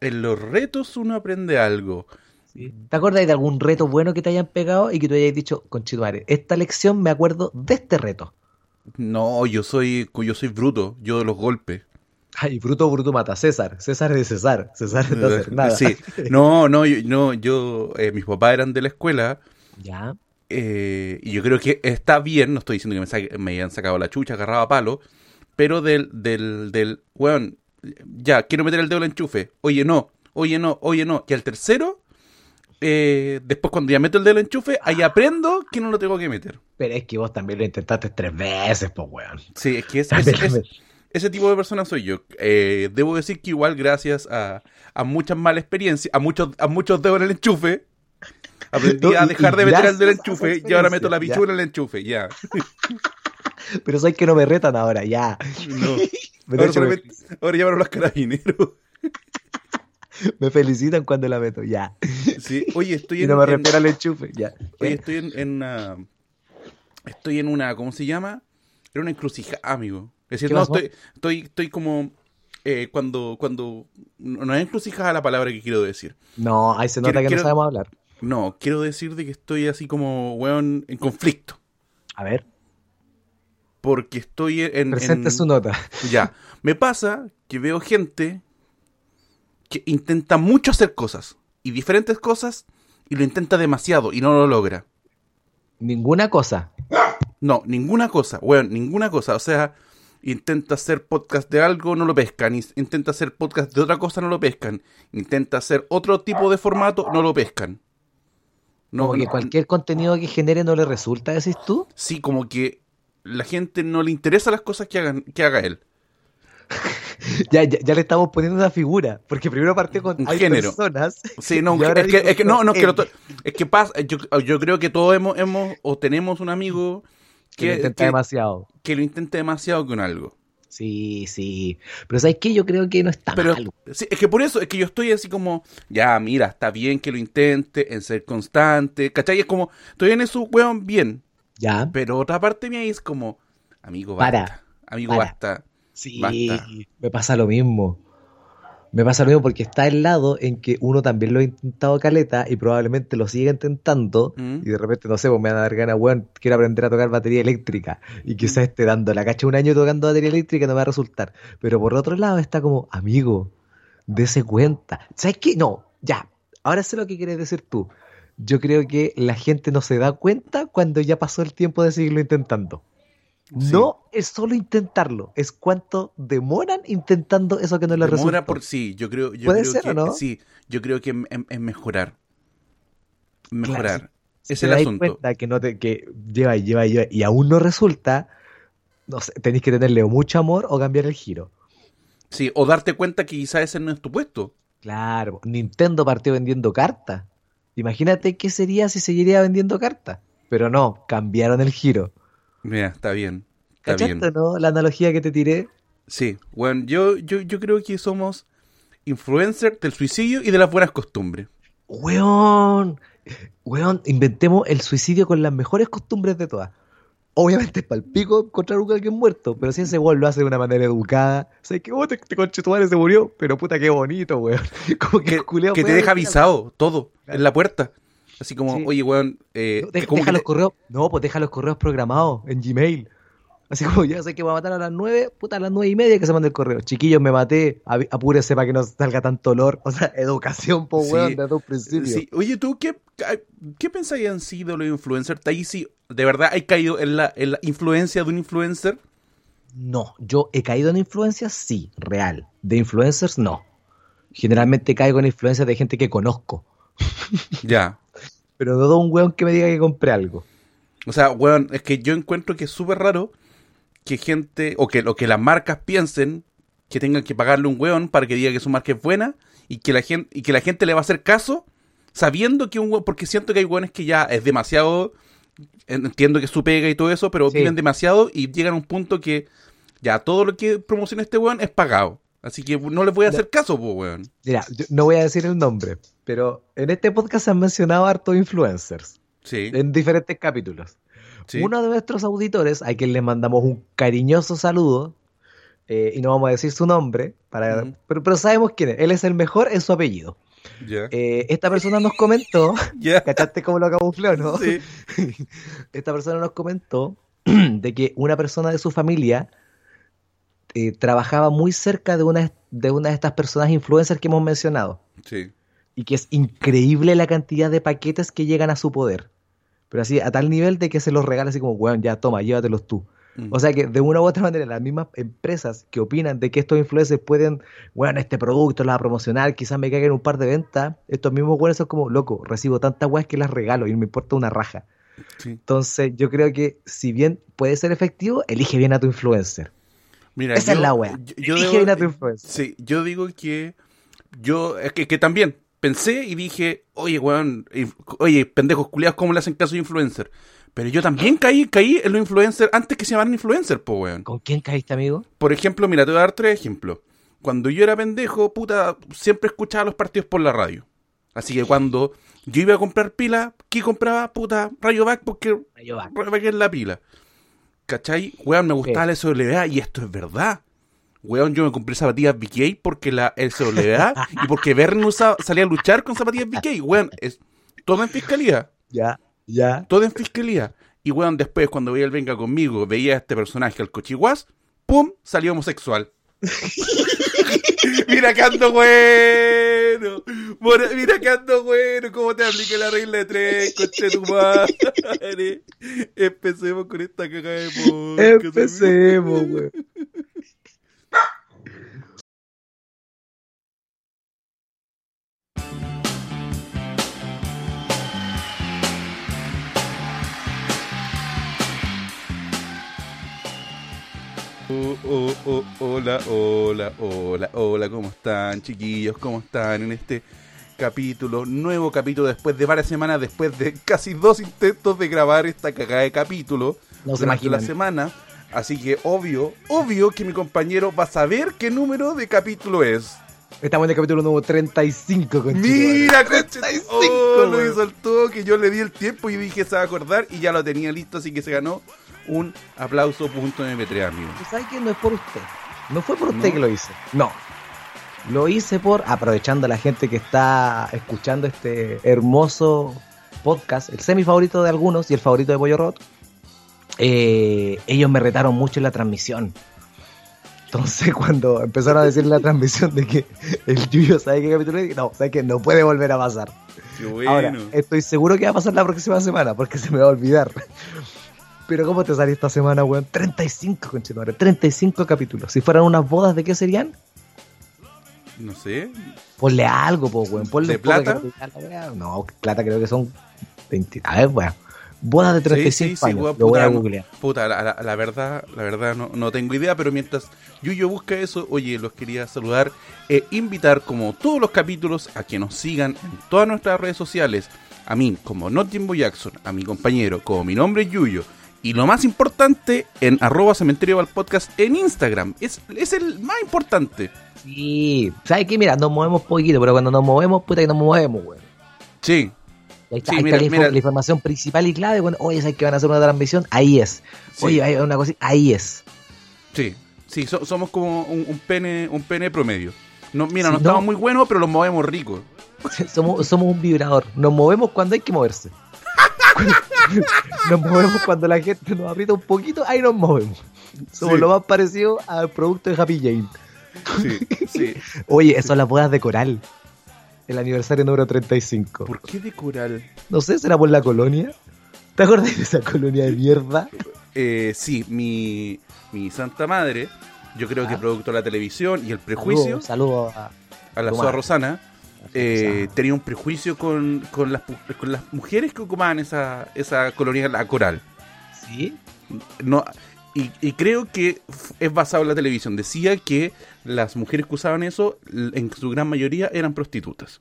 En los retos uno aprende algo. ¿Te acuerdas de algún reto bueno que te hayan pegado y que tú hayas dicho, conchituare, esta lección me acuerdo de este reto? No, yo soy, yo soy bruto, yo de los golpes. Ay, bruto, bruto mata. César, César de César, César de no hacer nada. Sí, no, no, yo, no, yo, eh, mis papás eran de la escuela. Ya. Eh, y yo creo que está bien, no estoy diciendo que me, hayan sacado la chucha, agarrado a palo, pero del, del, del, weón, ya, quiero meter el dedo en el enchufe. Oye, no, oye, no, oye, no. Y al tercero, eh, después cuando ya meto el dedo en el enchufe, ahí aprendo que no lo tengo que meter. Pero es que vos también lo intentaste tres veces, pues, weón. Sí, es que es, es- es- ese tipo de persona soy yo. Eh, debo decir que igual gracias a, a muchas malas experiencias, a muchos, a muchos dedos en el enchufe, aprendí No, a dejar y de meter el dedo en el enchufe y ahora meto la pichula en el enchufe, ya. Pero soy que no me retan ahora, ya. No. Me, Ahora, me, ahora llamaron los carabineros. me felicitan cuando la meto, ya. Sí. Oye, estoy Y en, no me en- respira el enchufe, ya. oye, estoy en, en una. Estoy en una. ¿Cómo se llama? En una encrucijada, amigo. Es decir, ¿Qué no, estoy, estoy, estoy como. eh, cuando. cuando No es encrucijada la palabra que quiero decir. No, ahí se nota Quiero- que quiero- no sabemos hablar. No, quiero decir de que estoy así como, weón, en conflicto. A ver, Porque estoy en. presente en- su nota. Ya. Me pasa que veo gente que intenta mucho hacer cosas. Y diferentes cosas. Y lo intenta demasiado. Y no lo logra. Ninguna cosa. No, ninguna cosa, weón, ninguna cosa. O sea, intenta hacer podcast de algo, no lo pescan. Intenta hacer podcast de otra cosa, no lo pescan. Intenta hacer otro tipo de formato, no lo pescan. No, Como que no- cualquier contenido que genere no le resulta, decís tú. Sí, como que la gente no le interesa las cosas que, hagan, que haga él. Ya, ya, ya le estamos poniendo una figura. Porque primero partió con hay género. personas. Sí, no, es que, es que no, no, es que, lo es que pasa, yo, yo creo que todos hemos, hemos o tenemos un amigo que lo que, intenta que- demasiado. que lo intente demasiado con algo. Sí, sí. Pero ¿sabes qué? Yo creo que no está Pero mal. sí, es que por eso, es que yo estoy así como, ya, mira, está bien que lo intente, en ser constante, ¿cachai? Es como, estoy en eso, weón, bien. Ya. Pero otra parte mía es como, amigo, Para, basta. amigo, para. basta. Sí, Basta. me pasa lo mismo. Me pasa lo mismo porque está el lado en que uno también lo ha intentado caleta y probablemente lo siga intentando Mm. y de repente, no sé, pues me van a dar ganas, weón, quiero aprender a tocar batería eléctrica y quizás esté dando la cacha un año tocando batería eléctrica no me va a resultar. Pero por otro lado está como, amigo, dése cuenta. ¿Sabes qué? No, ya, ahora sé lo que quieres decir tú. Yo creo que la gente no se da cuenta cuando ya pasó el tiempo de seguirlo intentando. Sí. No es solo intentarlo, es cuánto demoran intentando eso que no les Demora resulta. por sí, yo creo, yo ¿Puede creo ser que o no? sí, yo creo que es mejorar. Mejorar. Si es te el asunto. cuenta que, no te, que lleva y lleva y lleva y aún no resulta, no sé, tenéis que tenerle mucho amor o cambiar el giro. Sí, o darte cuenta que quizás ese no es tu puesto. Claro, Nintendo partió vendiendo cartas. Imagínate qué sería si seguiría vendiendo cartas. Pero no, cambiaron el giro. Mira, está bien. Está ¿Cachaste bien. no? La analogía que te tiré. Sí, bueno, yo, yo, yo creo que somos influencers del suicidio y de las buenas costumbres. Weón, weón, inventemos el suicidio con las mejores costumbres de todas. Obviamente es palpico encontrar a alguien muerto, pero si ese weón lo hace de una manera educada, sé que vos te, te conche tu madre se murió, pero puta qué bonito, weón. Como que, Que, el culiao que te deja avisado todo en la puerta. Así como, Sí. oye, weón, eh, No, deja, que los correos, no, pues deja los correos programados en Gmail. Así como ya sé que voy a matar a las nueve, puta a las nueve y media que se mande el correo. Chiquillos, me maté, apúrese para que no salga tanto olor. O sea, educación, po Sí, weón, desde un principio. Sí, oye, ¿tú qué, qué pensáis han sido los influencers? ¿Ahí de verdad hay caído en la, en la influencia de un influencer? No, yo he caído en influencias, sí, real. De influencers, no. Generalmente caigo en influencias de gente que conozco. Ya. Pero no de un weón que me diga que compre algo. O sea, weón, es que yo encuentro que es súper raro que gente, o que, o que las marcas piensen que tengan que pagarle un weón para que diga que su marca es buena y que la gente, y que la gente le va a hacer caso sabiendo que un weón, porque siento que hay weones que ya es demasiado, entiendo que es su pega y todo eso, pero Sí. viven demasiado y llegan a un punto que ya todo lo que promociona este weón es pagado. Así que no les voy a hacer caso, po, weón. Mira, yo no voy a decir el nombre, pero en este podcast se han mencionado hartos influencers Sí, en diferentes capítulos. Sí. Uno de nuestros auditores, a quien le mandamos un cariñoso saludo, eh, y no vamos a decir su nombre, para, pero, pero sabemos quién es. Él es el mejor en su apellido. Eh, esta persona nos comentó, Ya. ¿cachaste cómo lo camufló, no? Sí. Esta persona nos comentó de que una persona de su familia eh, trabajaba muy cerca de una, de una de estas personas influencers que hemos mencionado. Sí. Y que es increíble la cantidad de paquetes que llegan a su poder. Pero así, a tal nivel de que se los regala así como, weón, ya toma, llévatelos tú. Mm. O sea que de una u otra manera, las mismas empresas que opinan de que estos influencers pueden, bueno, este producto lo va a promocionar, quizás me caigan un par de ventas, estos mismos weones son como, loco, recibo tantas weas que las regalo y no me importa una raja. Sí. Entonces, yo creo que si bien puede ser efectivo, elige bien a tu influencer. Mira, Esa es la wea. yo- yo Elige debo- bien a tu influencer. Sí, yo digo que yo, es que, que también pensé y dije, oye, weón, oye, pendejos culiados, ¿cómo le hacen caso a influencer? Pero yo también caí, caí en los influencers antes que se llamaran influencers, po, weón. ¿Con quién caíste, amigo? Por ejemplo, mira, te voy a dar tres ejemplos. Cuando yo era pendejo, puta, siempre escuchaba los partidos por la radio. Así que cuando yo iba a comprar pila, ¿qué compraba? Puta, Radio Back porque Rayovac es la pila. ¿Cachai? Weón, me gustaba la SWA y esto es verdad. Weón, yo me compré zapatillas BK porque la SWA y porque Verne salía a luchar con zapatillas BK. Weón, es todo en fiscalía. Ya, ya. Todo en fiscalía. Y weón, después, cuando veía el Venga conmigo, veía a este personaje, al cochiguas, ¡pum! salió homosexual. mira que ando bueno. Mira que ando bueno. ¿Cómo te apliqué la regla de tres, coche tu madre? Empecemos con esta caga de podcast. Empecemos, weón. Oh, oh, oh, hola, hola, hola, hola, ¿cómo están, chiquillos? ¿Cómo están en este capítulo? Nuevo capítulo después de varias semanas, después de casi dos intentos de grabar esta cagada de capítulo No se durante la semana. Así que obvio, obvio que mi compañero va a saber qué número de capítulo es. Estamos en el capítulo número 35, con Mira, coche. 35, Oh, lo hizo al toque. Yo le di el tiempo y dije se va a acordar y ya lo tenía listo, así que se ganó un aplauso punto MP3, amigo. ¿Sabes que no es por usted? No fue por usted ¿No? que lo hice. No. Lo hice por, aprovechando a la gente que está escuchando este hermoso podcast, el semi favorito de algunos y el favorito de Pollo Rot. eh, ellos me retaron mucho en la transmisión. Entonces, cuando empezaron a decir en la transmisión de que el Yuyo sabe qué capítulo es, no, sabe que no puede volver a pasar. Qué bueno. Ahora, estoy seguro que va a pasar la próxima semana porque se me va a olvidar. Pero ¿cómo te salió esta semana, weón? 35, conchetumare, 35 capítulos. Si fueran unas bodas, ¿de qué serían? No sé. Ponle algo, po, weón. Ponle ¿De plata? capital. No, plata creo que son 20. A ver, weón. Bodas de 35 Sí, sí, sí, años. weón, Lo voy a puta, no- googlear. Puta, la, la- la verdad, la verdad no, no tengo idea, pero mientras Yuyo busca eso, oye, los quería saludar e invitar, como todos los capítulos, a que nos sigan en todas nuestras redes sociales. A mí, como Not Jimbo Jackson, a mi compañero, como mi nombre es Yuyo. Y lo más importante, en arroba cementerio Val podcast en Instagram. Es, es el más importante. Sí. ¿Sabes qué? Mira, nos movemos poquito, pero cuando nos movemos, puta que nos movemos, weón. Sí, Ahí está, Sí, ahí mira, está la, info- mira. la información principal y clave. Bueno, oye, ¿sabes que van a hacer una transmisión? Ahí es. Sí. Oye, hay una cosa, ahí es. sí, sí, so- somos como un, un pene un pene promedio. No, mira, no no. estamos muy buenos, pero los movemos ricos. somos, somos un vibrador. Nos movemos cuando hay que moverse. nos movemos cuando la gente nos aprieta un poquito, ahí nos movemos. Somos Sí. lo más parecido al producto de Happy Jane. Sí, sí. Oye, eso son las bodas de coral. El aniversario número 35. ¿Por qué de coral? No sé, ¿será por la colonia? ¿Te acuerdas de esa colonia de mierda? Eh, sí, mi, mi santa madre, yo creo que Ah. producto de la televisión y el prejuicio, Saludos a, a la madre. Rosana, eh, tenía un prejuicio con, con, las, con las mujeres que ocupaban esa, esa colonia, la coral. ¿Sí? No, y, y creo que es basado en la televisión. Decía que las mujeres que usaban eso, en su gran mayoría, eran prostitutas.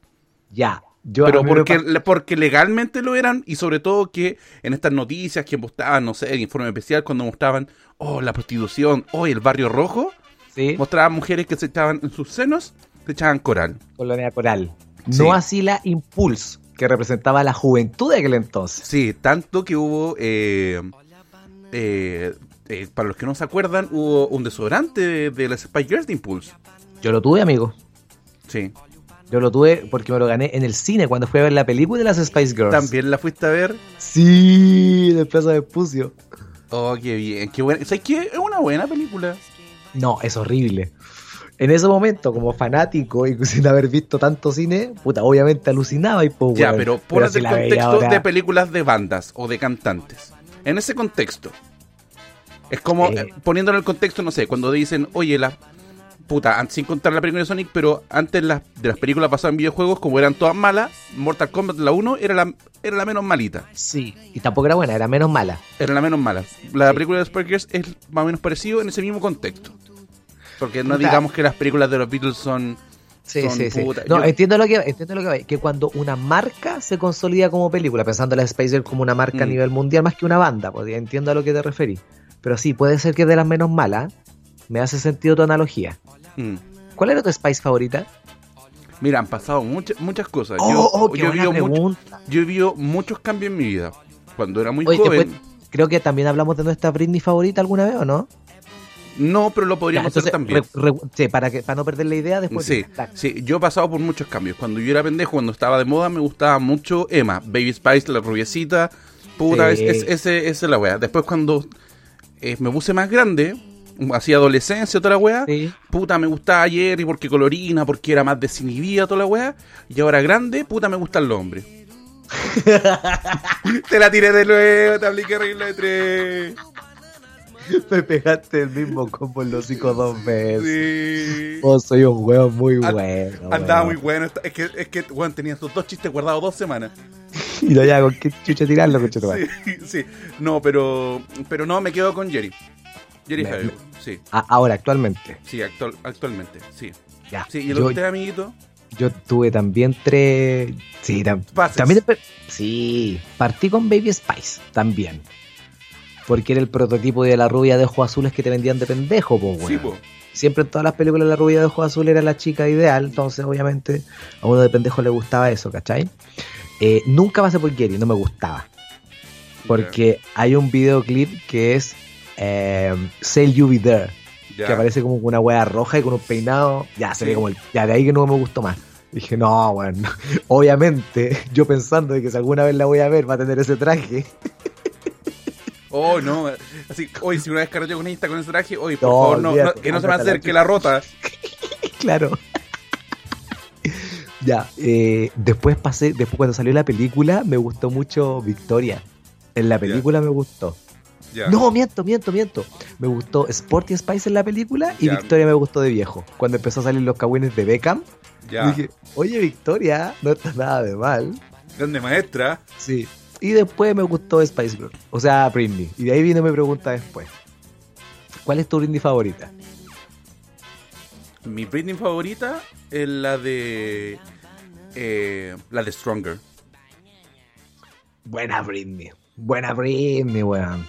Ya. Yo, Pero me porque, porque legalmente lo eran y sobre todo que en estas noticias que mostraban, no sé, en informe especial, cuando mostraban, oh, la prostitución, oh, el barrio rojo, ¿Sí? mostraban mujeres que se echaban en sus senos, echaban coral. Colonia Coral. Sí. No así la Impulse, que representaba la juventud de aquel entonces. Sí, tanto que hubo, eh, eh, eh, para los que no se acuerdan, hubo un desodorante de, de las Spice Girls de Impulse. Yo lo tuve, amigo. Sí. Yo lo tuve porque me lo gané en el cine cuando fui a ver la película de las Spice Girls. ¿También la fuiste a ver? Sí, de Plaza de Pucio. Oh, qué bien, qué buena. ¿Sabes qué? Es una buena película. No, es horrible. En ese momento, como fanático y sin haber visto tanto cine, puta, obviamente alucinaba y pues, Ya, pero si el veía contexto ahora- de películas de bandas o de cantantes. En ese contexto. Es como eh, poniéndolo en el contexto, no sé, cuando dicen, oye, la puta, sin contar la película de Sonic, pero antes las, de las películas pasadas en videojuegos, como eran todas malas, Mortal Kombat la 1 era la, era la menos malita. Sí, y tampoco era buena, era menos mala. Era la menos mala. La Sí. película de Girls es más o menos parecido en ese mismo contexto. Porque no digamos que las películas de los Beatles son... Sí, son sí, sí. puta. No, Yo- entiendo lo que entiendo lo que. Que cuando una marca se consolida como película, pensando en la Spice Girls como una marca a Mm. nivel mundial más que una banda, pues entiendo a lo que te referís. Pero sí, puede ser que es de las menos malas. Me hace sentido tu analogía. Mm. ¿Cuál era tu Spice favorita? Mira, han pasado muchas muchas cosas. Oh, yo, oh, qué yo he mucho- pregunta. yo he vivido muchos cambios en mi vida. Cuando era muy Oye, joven. después- Creo que también hablamos de nuestra Britney favorita alguna vez, ¿o no? No, pero lo Ya, podríamos entonces, hacer también. re- re- sí, para, que, para no perder la idea después. Sí, sí, yo he pasado por muchos cambios. Cuando yo era pendejo, cuando estaba de moda, me gustaba mucho Emma, Baby Spice, la rubiecita. Puta, Sí. es, es- es la wea. Después, cuando eh, me puse más grande, hacía adolescencia, toda la wea. Sí. Puta, me gustaba ayer y porque colorina, porque era más desinhibida, toda la wea. Y ahora grande, puta, me gustan los hombres. te la tiré de nuevo, te apliqué regla de tres. Me pegaste el mismo combo en los hocico dos veces. Sí. Oh, soy un huevo muy bueno. Andaba weón. muy bueno. Es que, es que weón, tenía estos dos chistes guardados dos semanas. Y lo ya con qué chucha tirarlo, coche Sí, sí. No, pero, pero no, me quedo con Jerry. Jerry Me- Javier. Sí, Ahora, actualmente. sí, actual, actualmente. Sí. Ya. Sí, y el yo, usted, amiguito. yo tuve también tres. Sí, tam- también. Sí, partí con Baby Spice también. Porque era el prototipo de la rubia de ojos azules que te vendían de pendejo, po, Sí, po. Siempre en todas las películas la rubia de ojos azules era la chica ideal, entonces obviamente a uno de pendejo le gustaba eso, ¿cachai? Eh, nunca pasé por Gary, no me gustaba. Porque hay un videoclip que es eh, Say You Be There, que aparece como con una hueá roja y con un peinado. Ya, se Sí. ve como el. Ya, de ahí que no me gustó más. Dije, no, bueno. Obviamente, yo pensando de que si alguna vez la voy a ver va a tener ese traje. Oh, no. Así, hoy si una vez carreteo con ella está con ese traje, hoy por No, favor, no, que no se me acerque la rota. claro. ya, eh, después pasé, después cuando salió la película, me gustó mucho Victoria. En la película me gustó. Ya. No, miento, miento, miento. Me gustó Sporty Spice en la película y Ya. Victoria me gustó de viejo. Cuando empezó a salir los cagüines de Beckham, Ya. dije, oye Victoria, no está nada de mal. Grande maestra. Sí. Y después me gustó Spice Girl. O sea, Britney. Y de ahí vino mi pregunta después. ¿Cuál es tu Britney favorita? Mi Britney favorita es la de. eh, la de Stronger. Buena Britney. Buena Britney, weón.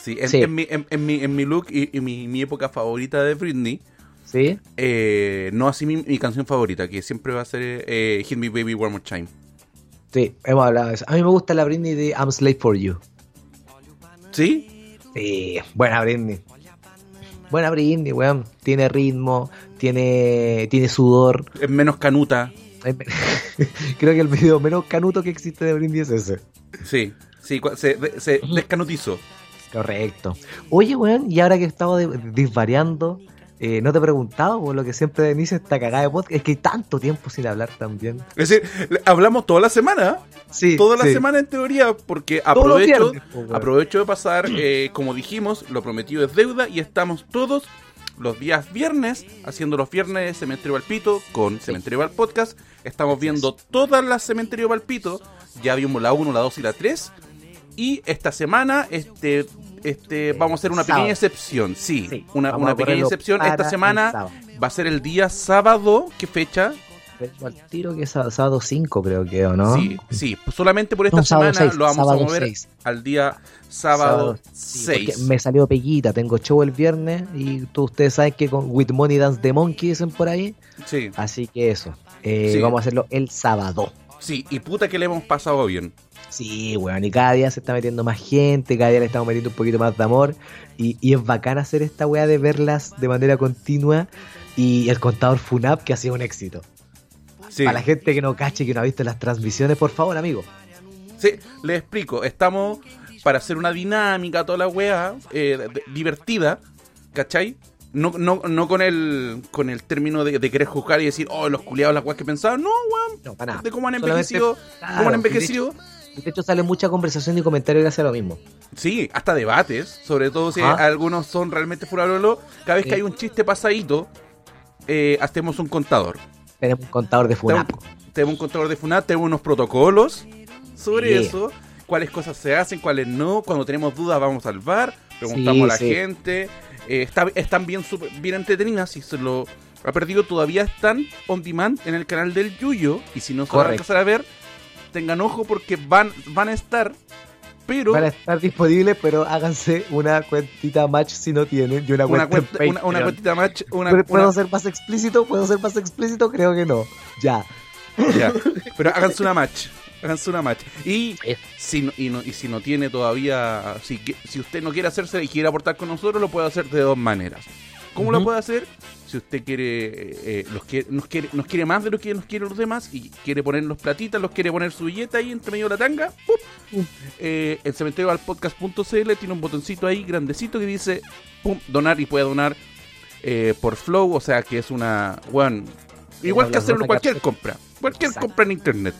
Sí, en, Sí. en mi, en, en mi, en mi look y, y mi, mi época favorita de Britney. ¿Sí? Eh, no así mi, mi canción favorita, que siempre va a ser eh, Hit Me Baby One More Time. Sí, hemos hablado de eso. A mí me gusta la Britney de I'm Slave for You. ¿Sí? Sí, buena Britney. Buena Britney, weón. Tiene ritmo, tiene, tiene sudor. Es menos canuta. Creo que el video menos canuto que existe de Britney es ese. Sí, sí, se, de- se descanutizó. Correcto. Oye, weón, y ahora que estamos de- disvariando, eh, no te he preguntado por lo que siempre inicia esta cagada de podcast. Es que hay tanto tiempo sin hablar también. Es decir, hablamos toda la semana. Sí, Toda la sí. semana en teoría, porque aprovecho, viernes, aprovecho de pasar, eh, como dijimos, lo prometido es deuda y estamos todos los días viernes haciendo los viernes de Cementerio Valpito con Cementerio Val Podcast. Estamos viendo todas las Cementerio Valpito. Ya vimos la 1, la 2 y la 3. Y esta semana, este, este, vamos a hacer una pequeña excepción. Sí, Sí, una, pequeña excepción. Esta semana va a ser el día sábado. ¿Qué fecha? Al tiro que es sábado- sábado 5 creo que, ¿o no? Sí, sí, pues solamente por esta No, semana seis, lo vamos a mover seis. al día sábado sí, porque 6. me salió peguita, tengo show el viernes y tú, ustedes saben que con With Money Dance the Monkey dicen por ahí. Sí, Así que eso, eh, Sí. vamos a hacerlo el sábado. Sí, y puta que le hemos pasado bien. Sí, weón, y cada día se está metiendo más gente, cada día le estamos metiendo un poquito más de amor. Y, y es bacán hacer esta weá de verlas de manera continua. Y el contador FUNAP que ha sido un éxito. Sí. Para la gente que no cache, que no ha visto las transmisiones, por favor, amigo. Sí, les explico. Estamos para hacer una dinámica, toda la weá, eh, divertida, ¿cachai? No, no, no con el con el término de, de querer juzgar y decir, oh, los culiados, las weas que pensaban. No, weón. No, para nada. De cómo han Solamente- envejecido. Claro, cómo han envejecido. Y de hecho sale mucha conversación y comentario gracias a lo mismo. Sí, hasta debates. Sobre todo si Ajá. algunos son realmente furalolo. Cada vez Sí. que hay un chiste pasadito, eh, hacemos un contador. Tenemos un contador de FUNAP. Tenemos, tenemos un contador de FUNAT, tenemos unos protocolos sobre eso, cuáles cosas se hacen, cuáles no. Cuando tenemos dudas vamos al bar, preguntamos Sí, a la sí. gente. Eh, está- están bien, súper- bien entretenidas. Si se lo ha perdido, todavía están on demand en el canal del Yuyo. Y si no se van a empezar a ver, tengan ojo porque van, van a estar. Pero Van a estar disponibles, pero háganse una cuentita match si no tienen. Y una, una, cuenta en cuenta, una, cuentita match, una, ¿Puedo- ¿Puedo una- ser más explícito? ¿Puedo ser más explícito? Creo que no. Ya. Ya. Pero háganse una match. Háganse una match. Y si no, y, no- y si no tiene todavía. Si, que- si usted no quiere hacerse y quiere aportar con nosotros, lo puede hacer de dos maneras. ¿Cómo lo puede hacer? Si usted quiere, eh, los quiere, nos quiere, nos quiere más de lo que nos quieren los demás y quiere poner los platitas, los quiere poner su billeta ahí entre medio de la tanga. Mm. Eh, el cementerio al podcast.cl tiene un botoncito ahí grandecito que dice pum, donar y puede donar eh, por Flow, o sea que es una. Bueno, igual que hacerlo cualquier compra. Cualquier Exacto. compra en internet.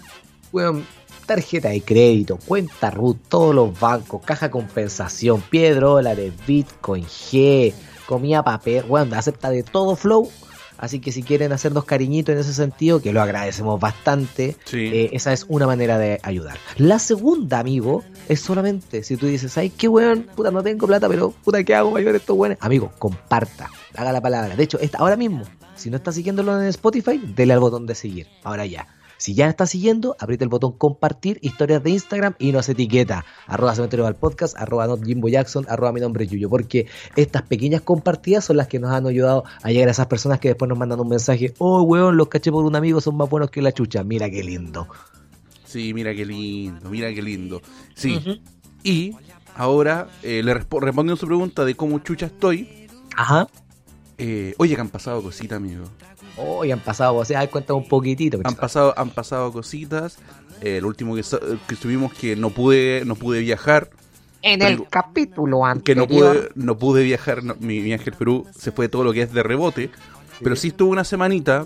Weón, tarjeta de crédito, cuenta RUT, todos los bancos, caja compensación, pie de dólares, Bitcoin, G, comida papel, weón, acepta de todo Flow. Así que si quieren hacernos cariñito en ese sentido, que lo agradecemos bastante, Sí. eh, esa es una manera de ayudar. La segunda, amigo, es solamente si tú dices, ay, qué weón, puta, no tengo plata, pero puta, ¿qué hago para ayudar a estos weones? Amigo, comparta, haga la palabra. De hecho, esta, ahora mismo, si no está siguiéndolo en Spotify, dele al botón de seguir. Ahora ya. Si ya está siguiendo, aprieta el botón compartir, historias de Instagram y nos etiqueta. Arroba cementerio al podcast, arroba not Jimbo Jackson, arroba mi nombre es Yuyo. Porque estas pequeñas compartidas son las que nos han ayudado a llegar a esas personas que después nos mandan un mensaje. Oh, weón, los caché por un amigo, son más buenos que la chucha. Mira qué lindo. Sí, mira qué lindo, mira qué lindo. Sí. Y ahora eh, le respo- respondiendo a su pregunta de cómo chucha estoy. Ajá. eh, oye, que han pasado cositas, amigo. Oh, y han pasado, o sea, cuéntame un poquitito. Han pasado, han pasado cositas. Eh, el último que, sa- que estuvimos que no pude, no pude viajar. En Tengo- el capítulo Que no anterior. pude, no pude viajar. no, mi viaje al Perú se fue todo lo que es de rebote. Pero sí estuve una semanita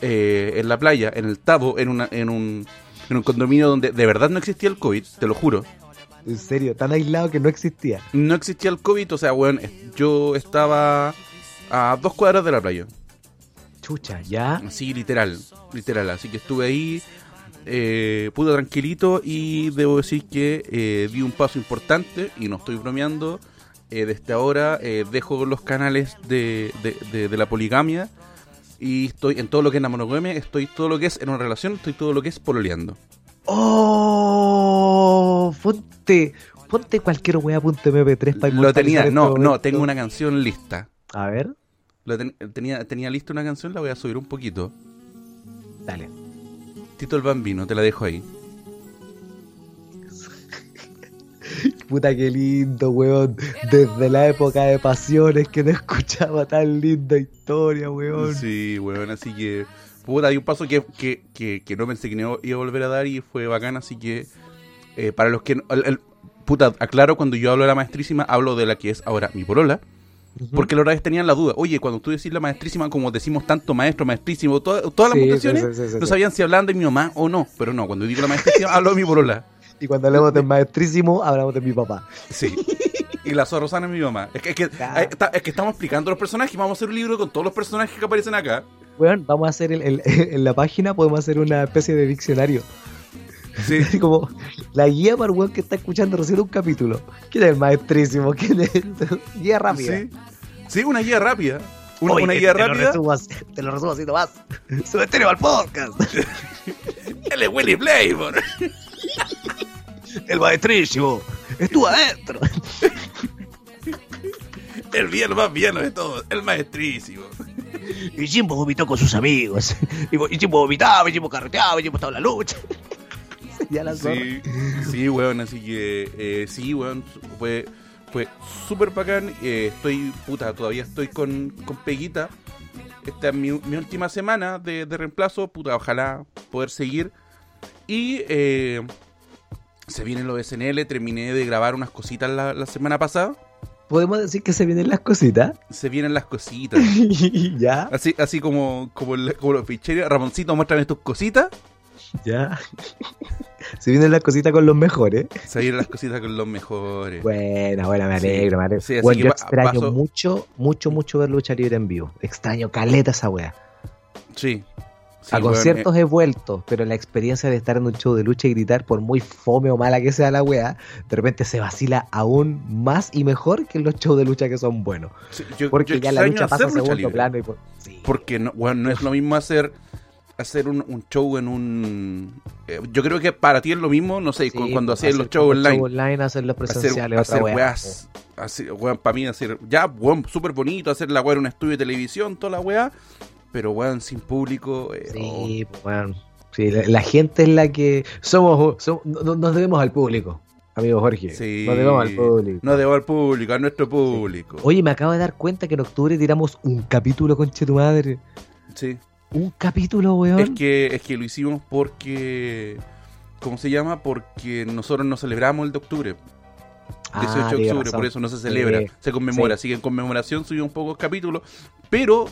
eh, en la playa, en el Tabo, en, una, en, un, en un condominio donde de verdad no existía el COVID, te lo juro. En serio, tan aislado que no existía. No existía el COVID, o sea, bueno, yo estaba a dos cuadras de la playa. Chucha, ya. Así, literal, literal. Así que estuve ahí, eh, pude tranquilito y debo decir que eh, di un paso importante y no estoy bromeando. Eh, desde ahora eh, dejo los canales de, de- de- de la poligamia y estoy en todo lo que es la monogamia, estoy todo lo que es en una relación, estoy todo lo que es pololeando. Oh, ponte, ponte cualquier wea.mp3 para Lo tenía, no, no, tengo una canción lista. A ver, Ten- tenía, tenía lista una canción, la voy a subir un poquito. dale. Tito el Bambino, te la dejo ahí. Puta que lindo, weón. Desde la época de pasiones que no escuchaba tan linda historia, weón. Sí, weón, así que. Puta, hay un paso que, que, que, que no pensé que no iba a volver a dar y fue bacán, así que. eh, para los que. el- puta, aclaro, cuando yo hablo de la maestrísima, hablo de la que es ahora mi polola. Ujú. Porque la otra vez tenían la duda. Oye, cuando tú decís la maestrísima, como decimos tanto maestro, maestrísimo, toda- todas las Sí, mutaciones, sí, sí, sí, no sabían si hablaban de mi mamá o no. Pero no, cuando digo la maestrísima, hablo de mi polola. Y cuando hablamos de maestrísimo, hablamos de mi papá. Sí. Y la Zorrosana es mi mamá. Es que, es, que, es estamos explicando los personajes. Vamos a hacer un libro con todos los personajes que aparecen acá. Weón, vamos a hacer el- el- en la página, podemos hacer una especie de diccionario. Sí. Así como la guía para el weón que está escuchando recién un capítulo. ¿Quién es el maestrísimo? ¿Quién es? Guía rápida. Sí. Sí, una guía rápida. Una, Oye, una guía te Lo rápida. resumo así, te lo resumo así nomás. Cementerio al podcast. Él es Willy Playboy. El maestrísimo. Estuvo adentro. El bien más bien de todos. El maestrísimo. Y Jimbo vomitó con sus amigos. Y, y Jimbo vomitaba, y Jimbo carreteaba, y Jimbo estaba en la lucha. ya la. Sí, sí, weón, así que eh, sí, weón, fue, fue súper bacán. eh, estoy, puta, todavía estoy con, con Peguita. Esta es mi, mi última semana de, de reemplazo, puta, ojalá poder seguir. Y eh, se vienen los SNL, terminé de grabar unas cositas la, la semana pasada. ¿Podemos decir que se vienen las cositas? Se vienen las cositas. ya, Así, así como, como, como los ficheros. Ramoncito, muéstrame tus cositas. Ya. se vienen las cositas con los mejores. Se vienen las cositas con los mejores. Buena, buena, me Sí. alegro, me alegro. Sí, así Bueno, yo extraño paso- mucho, mucho, mucho ver lucha libre en vivo. Extraño caleta esa wea. Sí. Sí, a conciertos he vuelto, pero la experiencia de estar en un show de lucha y gritar, por muy fome o mala que sea la wea, de repente se vacila aún más y mejor que en los shows de lucha que son buenos. Sí, yo- Porque yo ya la lucha pasa a segundo libre. plano y por... sí. Porque no, bueno, no es lo mismo hacer hacer un, un show en un... eh, yo creo que para ti es lo mismo, no sé, Sí, cu- cuando hacer hacías los shows online. hacer los Hacer, presenciales, hacer wea. weas, hacer, para mí hacer, ya, weón, súper bonito, hacer la weá en un estudio de televisión, toda la weá, pero weón, sin público, eh, oh, Sí, pues. Sí, la, la gente es la que somos, somos- no- no- nos debemos al público, amigo Jorge. sí, Nos debemos al público. No debo al público, a nuestro público. Oye, me acabo de dar cuenta que en octubre tiramos un capítulo, conche tu madre. Sí. Un capítulo, weón. Es que, es que lo hicimos porque. ¿Cómo se llama? Porque nosotros no celebramos el de octubre. 18 Ah, de octubre, por eso no se celebra, Sí. se conmemora. Sí. Así que en conmemoración subimos pocos capítulos. Pero,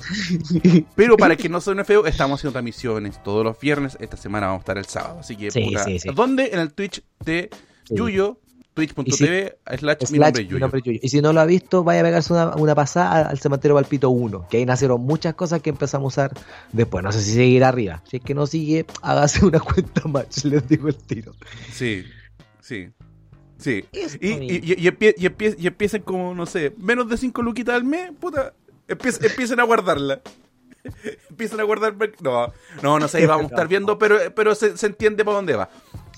pero para que no suene feo, estamos haciendo transmisiones todos los viernes. Esta semana vamos a estar el sábado. Así que, Sí, puta, sí, sí. ¿dónde? En el Twitch de. Yuyo, twitch.tv slash mi nombre mi nombre Yuyo. Y si no lo ha visto, vaya a pegarse una, una pasada al cementerio Palpito 1, que ahí nacieron muchas cosas que empezamos a usar después. No sé si seguir arriba. Si es que no sigue, hágase una cuenta más, les digo el tiro. Sí, sí. Sí. Y, y, y, empie- empie- y empiecen como, no sé, menos de 5 luquitas al mes, puta. Empiecen, empiecen a guardarla. empiecen a guardar. No, no, no sé, vamos a estar viendo, pero, pero se, se entiende para dónde va.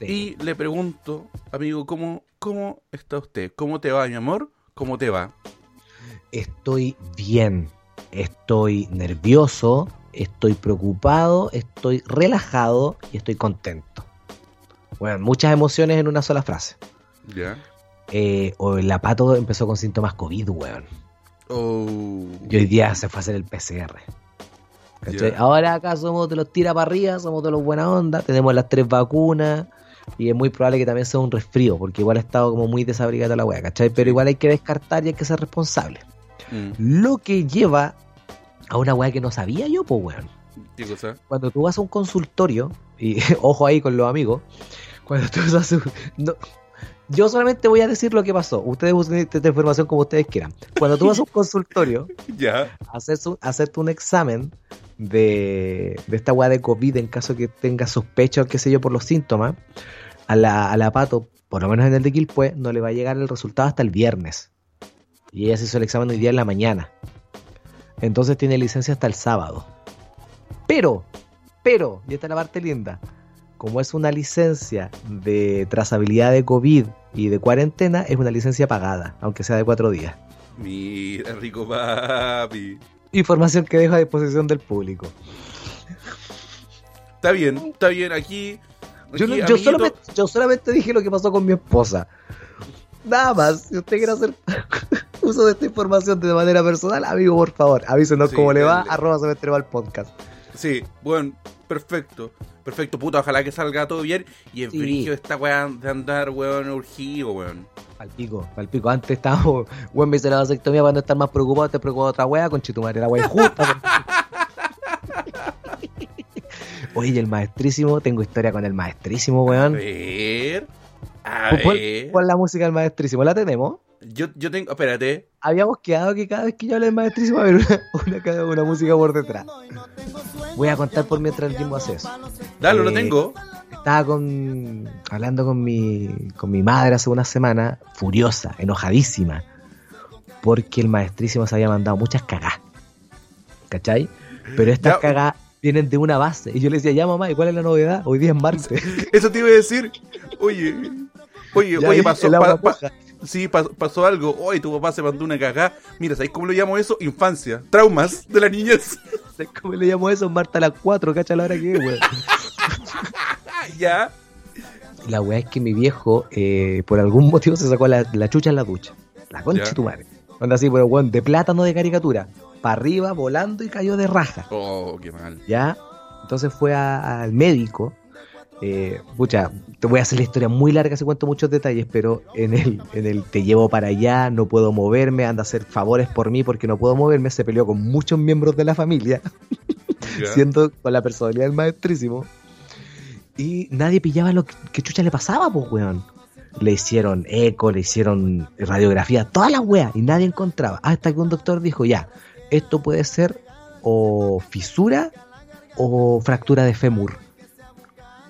Sí. Y le pregunto, amigo, ¿cómo, ¿cómo está usted? ¿Cómo te va, mi amor? ¿Cómo te va? Estoy bien, estoy nervioso, estoy preocupado, estoy relajado y estoy contento. Bueno, muchas emociones en una sola frase. ¿Ya? Eh, o la pato empezó con síntomas COVID, weón. Oh. Y hoy día se fue a hacer el PCR. Ahora acá somos de los tira para arriba, somos de los buena onda, tenemos las tres vacunas y es muy probable que también sea un resfrío, porque igual ha estado como muy desabrigada la wea, ¿cachai? Pero igual hay que descartar y hay que ser responsable. Mm, Lo que lleva a una wea que no sabía yo, pues weón. Cuando tú vas a un consultorio, y ojo ahí con los amigos, cuando tú vas a un- no, yo solamente voy a decir lo que pasó. Ustedes usen esta información como ustedes quieran. Cuando tú vas a un consultorio, Ya. haces un- hacerte un examen de, de esta weá de COVID en caso que tengas sospecha o qué sé yo por los síntomas, a la, a la pato, por lo menos en el de Quilpue, no le va a llegar el resultado hasta el viernes. Y ella se hizo el examen hoy día en la mañana. Entonces tiene licencia hasta el sábado. Pero, pero, y esta es la parte linda, como es una licencia de trazabilidad de COVID y de cuarentena, es una licencia pagada, aunque sea de cuatro días. Mira, rico papi. Información que dejo a disposición del público. Está bien, está bien. Aquí. Yo, aquí, yo solamente, yo solamente dije lo que pasó con mi esposa. Nada más. Si usted quiere hacer uso de esta información de manera personal, amigo, por favor, avísenos Sí, cómo le va. Arroba se me al podcast. Sí, bueno, perfecto. Perfecto, puta, ojalá que salga todo bien. Y el Sí. brillo esta weá de andar, weón, urgido, weón. Palpico, palpico. Antes estábamos, weón, me hice la vasectomía para no estar más preocupado, te preocupado otra wea, con chitumare, la wea injusta. Oye, el maestrísimo, tengo historia con el maestrísimo, A weón. ver. A Pon, ver. pon la música del maestrísimo, ¿la tenemos? Yo, yo tengo. Espérate. Habíamos quedado que cada vez que yo hable del maestrísimo va a haber una, una, una música por detrás. Voy a contar por mientras el Jimbo hace eso. Dale, lo Eh, tengo. Estaba con, hablando con mi, con mi madre hace una semana, furiosa, enojadísima, porque el maestrísimo se había mandado muchas cagadas. ¿Cachai? Pero estas cagadas vienen de una base. Y yo le decía, ya mamá, ¿y cuál es la novedad? Hoy día es martes. Eso te iba a decir. Oye. Oye, Ya oye, pasó. pa- pa-. Sí, pas- pasó algo. Hoy tu papá se mandó una cagá. Mira, ¿sabéis cómo lo llamo eso? Infancia. Traumas de la niñez. ¿Sabes cómo le llamo eso? Marta a las 4, cacha la hora que es, weón. Ya. La weá es que mi viejo, eh, por algún motivo, se sacó la, la chucha en la ducha. La concha de tu madre. Onda así, pero weón, de plátano de caricatura. Para arriba, volando y cayó de raja. Oh, qué mal. ¿Ya? Entonces fue a- al médico. Eh, pucha, te voy a hacer la historia muy larga, se cuento muchos detalles, pero en el, en el te llevo para allá, no puedo moverme, anda a hacer favores por mí porque no puedo moverme, se peleó con muchos miembros de la familia, siendo con la personalidad del maestrísimo. Y nadie pillaba lo que, que chucha le pasaba, pues, weón. Le hicieron eco, le hicieron radiografía, todas las weas, y nadie encontraba. Hasta que un doctor dijo, ya, esto puede ser o fisura o fractura de fémur.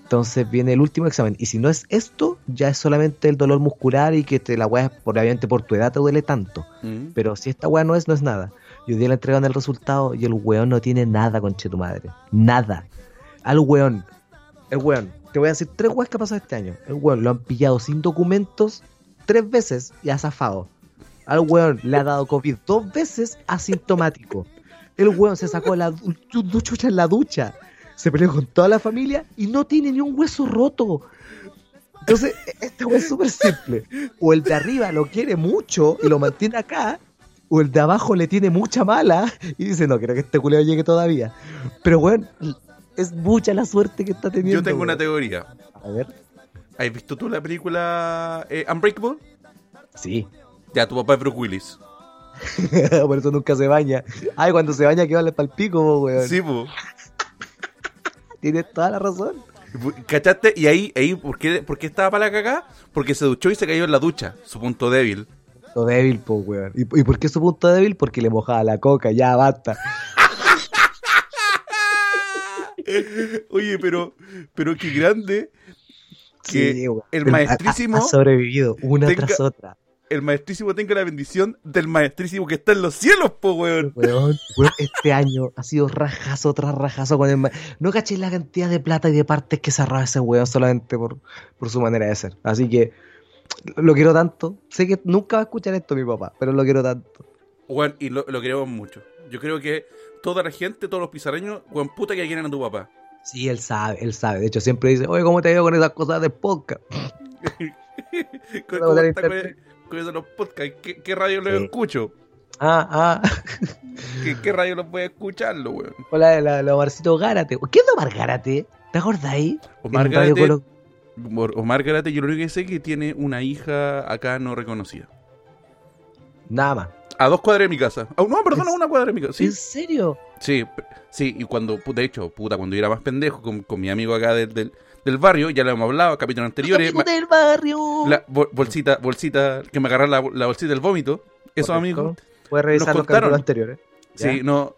Entonces viene el último examen. Y si no es esto, ya es solamente el dolor muscular y que te, la weá, obviamente por tu edad te duele tanto. Mm. Pero si esta weá no es, no es nada. Y hoy día le entregan el resultado y el weón no tiene nada, conche tu madre. Nada. Al weón. El weón. Te voy a decir tres weas que ha pasado este año. El weón lo han pillado sin documentos tres veces y ha zafado. Al weón le ha dado COVID dos veces asintomático. El weón se sacó la du- du- chucha en la ducha. Se peleó con toda la familia y no tiene ni un hueso roto. Entonces, este weón es súper simple. O el de arriba lo quiere mucho y lo mantiene acá, o el de abajo le tiene mucha mala y dice, no, quiero que este culeo llegue todavía. Pero, weón, es mucha la suerte que está teniendo. Yo tengo una teoría. A ver. ¿Has visto tú la película eh, Unbreakable? Sí. Ya, tu papá es Bruce Willis. Por eso nunca se baña. Ay, cuando se baña que vale para el pico, weón. Sí, po. Tienes toda la razón. ¿Cachaste? Y ahí, ahí ¿por, qué, ¿por qué estaba para la cagá? Porque se duchó y se cayó en la ducha. Su punto débil. Lo débil, po, weón. ¿Y, ¿Y por qué su punto débil? Porque le mojaba la coca, ya basta. Oye, pero, pero qué grande que Sí, weón. el maestrísimo, Ha, ha sobrevivido una tenga- tras otra. El maestrísimo tenga la bendición del maestrísimo que está en los cielos, po, weón. Weón, weón, este año ha sido rajazo tras rajazo con el ma- No caché la cantidad de plata y de partes que se ese weón solamente por, por su manera de ser. Así que lo quiero tanto. Sé que nunca va a escuchar esto mi papá, pero lo quiero tanto. Weón, y lo, lo queremos mucho. Yo creo que toda la gente, todos los pizarreños, weón, puta que quieren a tu papá. Sí, él sabe, él sabe. De hecho, siempre dice, oye, ¿cómo te ha ido con esas cosas del podcast? con- con de los podcasts. ¿Qué, qué radio los Sí. escucho? Ah, ah. ¿Qué, qué radio los voy a escucharlo, weón? Hola, la, la Omarcito Gárate. ¿Qué es Omar Gárate? ¿Te acordáis? Omar Gárate, Colo- Omar Garate, yo lo único que sé es que tiene una hija acá no reconocida. Nada más. A dos cuadras de mi casa. Ah, no, perdón, a ¿Es- una cuadra de mi casa. Sí, ¿En serio? sí, sí. Y cuando, de hecho, puta, cuando yo era más pendejo con, con mi amigo acá del, del, del barrio, ya lo hemos hablado, capítulos anteriores. Amigo ma- del barrio. la bol- bolsita, bolsita, que me agarra la, la bolsita del vómito. Esos Correcto. amigos. Puedes revisar nos los contaron. capítulos anteriores. ¿Ya? Sí, no.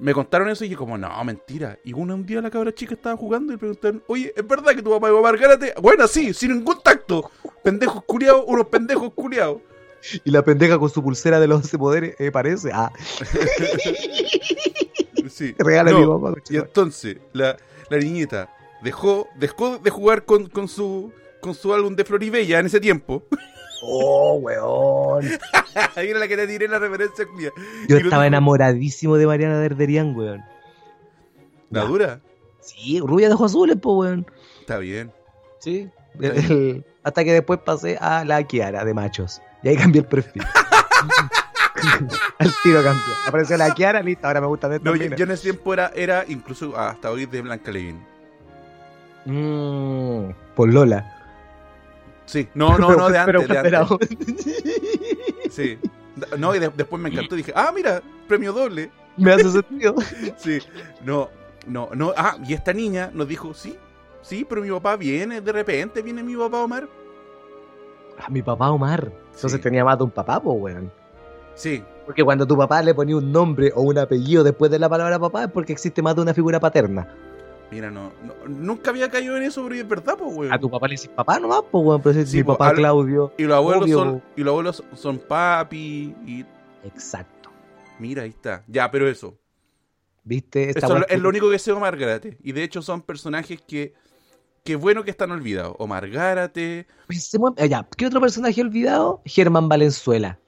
Me contaron eso y yo como, no, mentira. Y uno un día la cabra chica estaba jugando y preguntaron, oye, ¿es verdad que tu papá es Omar Gárate? Bueno, sí, sin ningún tacto. Pendejos culiados, unos pendejos culiados. Y la pendeja con su pulsera de los 11 poderes, eh, parece. Ah, Sí. regala No, mi papá. Y entonces, la, la niñita dejó, dejó de jugar con, con su con su álbum de Floribella en ese tiempo. Oh, weón. Ahí era la que te tiré la referencia culia. Yo Y estaba enamoradísimo de Mariana Derderian, weón. ¿La dura? Sí, rubia de ojos azules, po, weón. Está bien. Sí. El- el- hasta que después pasé a la Kiara de machos. Y ahí cambié el perfil. Al tiro cambió. Apareció la Kiara, listo, ahora me gustan estas No, yo, yo en ese tiempo era, era incluso hasta hoy de Blanca Levin. Mm, por Lola. Sí, no, no, no, de antes, Pero- de pero- antes. Sí. No, y de- después me encantó. Dije, ah, mira, premio doble. me hace sentido. Sí. No, no, no. Ah, y esta niña nos dijo, sí, sí, pero mi papá viene, de repente viene mi papá Omar. A mi papá Omar. Entonces Sí. tenía más de un papá, po, weón. Sí, Porque cuando tu papá le ponía un nombre o un apellido después de la palabra papá es porque existe más de una figura paterna. Mira, no, no- nunca había caído en eso, pero es verdad, pues, weón. A tu papá le dices papá nomás, pues, weón. Pero es Sí, mi po, papá al- Claudio. Y los abuelos Obvio. son, y los abuelos son papi, y Exacto. mira, ahí está. Ya, pero eso. ¿Viste? Esta Eso es lo único que sé Omar Garate. Y de hecho son personajes que, qué bueno que están olvidados. Omar Gárate. Pensemos, eh, ya, ¿qué otro personaje olvidado? Germán Valenzuela.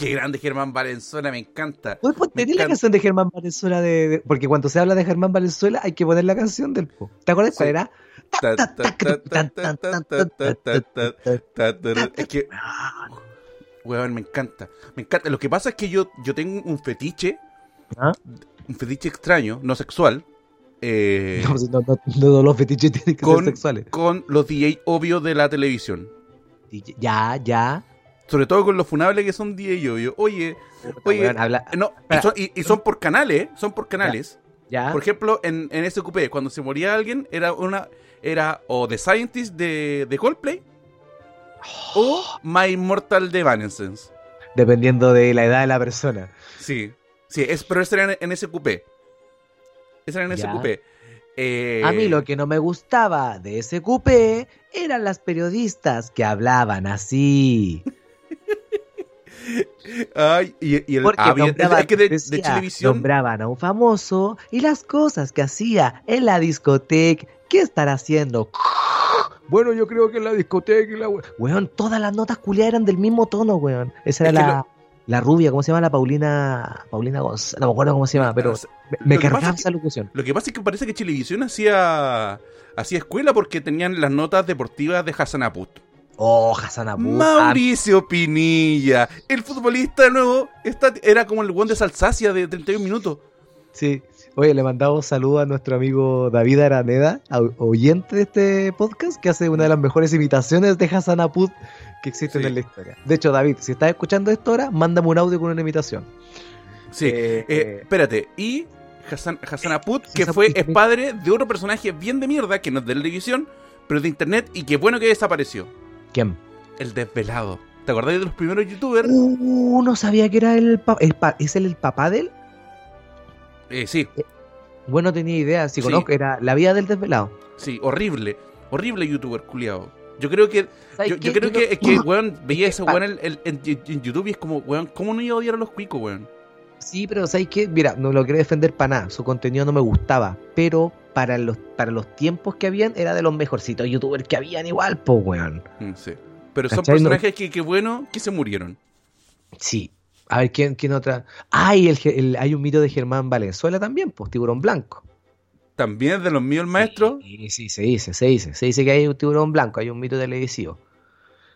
Qué grande Germán Valenzuela, me encanta. Pues, pues tenés la canción de Germán Valenzuela de, Porque cuando se habla de Germán Valenzuela hay que poner la canción del po. ¿Te acuerdas sí. cuál era? Es que. Weón, me encanta. Me encanta. Lo que pasa es que yo, yo tengo un fetiche. Un fetiche extraño, no sexual. No, no, no, no, los fetiches tienen que ser sexuales. Con los DJ obvios de la televisión. Ya, ya. Sobre todo con los funables que son DJ obvios. Oye, Oye, habla- no, y son, y- y son por canales, son por canales. ya. Por ejemplo, en, en SQP, cuando se moría alguien, era una era o The Scientist de, de Coldplay o My Immortal de Evanescence. Dependiendo de la edad de la persona. Sí, sí, es, pero ese era en, en SQP. Ese era en Ya. SQP. Eh, A mí lo que no me gustaba de ese cupé eran las periodistas que hablaban así. Ay, y, y el, Porque ah, es que de, de decía, televisión. nombraban a un famoso y las cosas que hacía en la discoteca. ¿Qué estará haciendo? Bueno, yo creo que en la discoteca y la... we- Weón, todas las notas culiadas eran del mismo tono, weón. Esa era Es la, la rubia, ¿cómo se llama? La Paulina... Paulina González, no me acuerdo cómo se llama, pero sea, me, cargaba esa locución. Lo que pasa es que parece que Televisión hacía hacía escuela porque tenían las notas deportivas de Hassan Aput. Oh, Hassan Abu. Mauricio Pinilla, el futbolista nuevo, está, era como el buen de Salsacia de 31 minutos. Sí. Oye, le mandamos saludos a nuestro amigo David Araneda, oyente de este podcast, que hace una de las mejores imitaciones de Hassan que existen Sí. en la historia. De hecho, David, si estás escuchando esto ahora, mándame un audio con una imitación. Sí, Eh, eh, espérate, y Hassan, Hassan Aput, que Hassan fue es padre de otro personaje bien de mierda, que no es de televisión, pero es de internet, y qué bueno que desapareció. ¿Quién? El desvelado. ¿Te acordás de los primeros youtubers? Uh, no sabía que era el, pa- el pa- ¿Es él el papá de él? Eh, sí, Bueno, tenía idea, si Sí. conozco, era la vida del desvelado. sí, horrible. Horrible youtuber, culiado. Yo creo que ¿Sabes Yo, creo Yo que, no- es que, weón, veía ese weón en, en- YouTube y es como, weón, ¿cómo no iba a odiar a los cuicos, weón? Sí, pero ¿sabes qué? Mira, no lo quiero defender para nada. Su contenido no me gustaba. Pero para los, para los tiempos que habían, era de los mejorcitos youtubers que habían igual, po, weón. Mm, sí. Pero son personajes que, que bueno, que se murieron. Sí. A ver, ¿quién, quién otra? Ah, y el, hay un mito de Germán Valenzuela también, pues, tiburón blanco. También es de los míos el maestro. Sí, sí, se dice, se dice. Se dice que hay un tiburón blanco, hay un mito televisivo.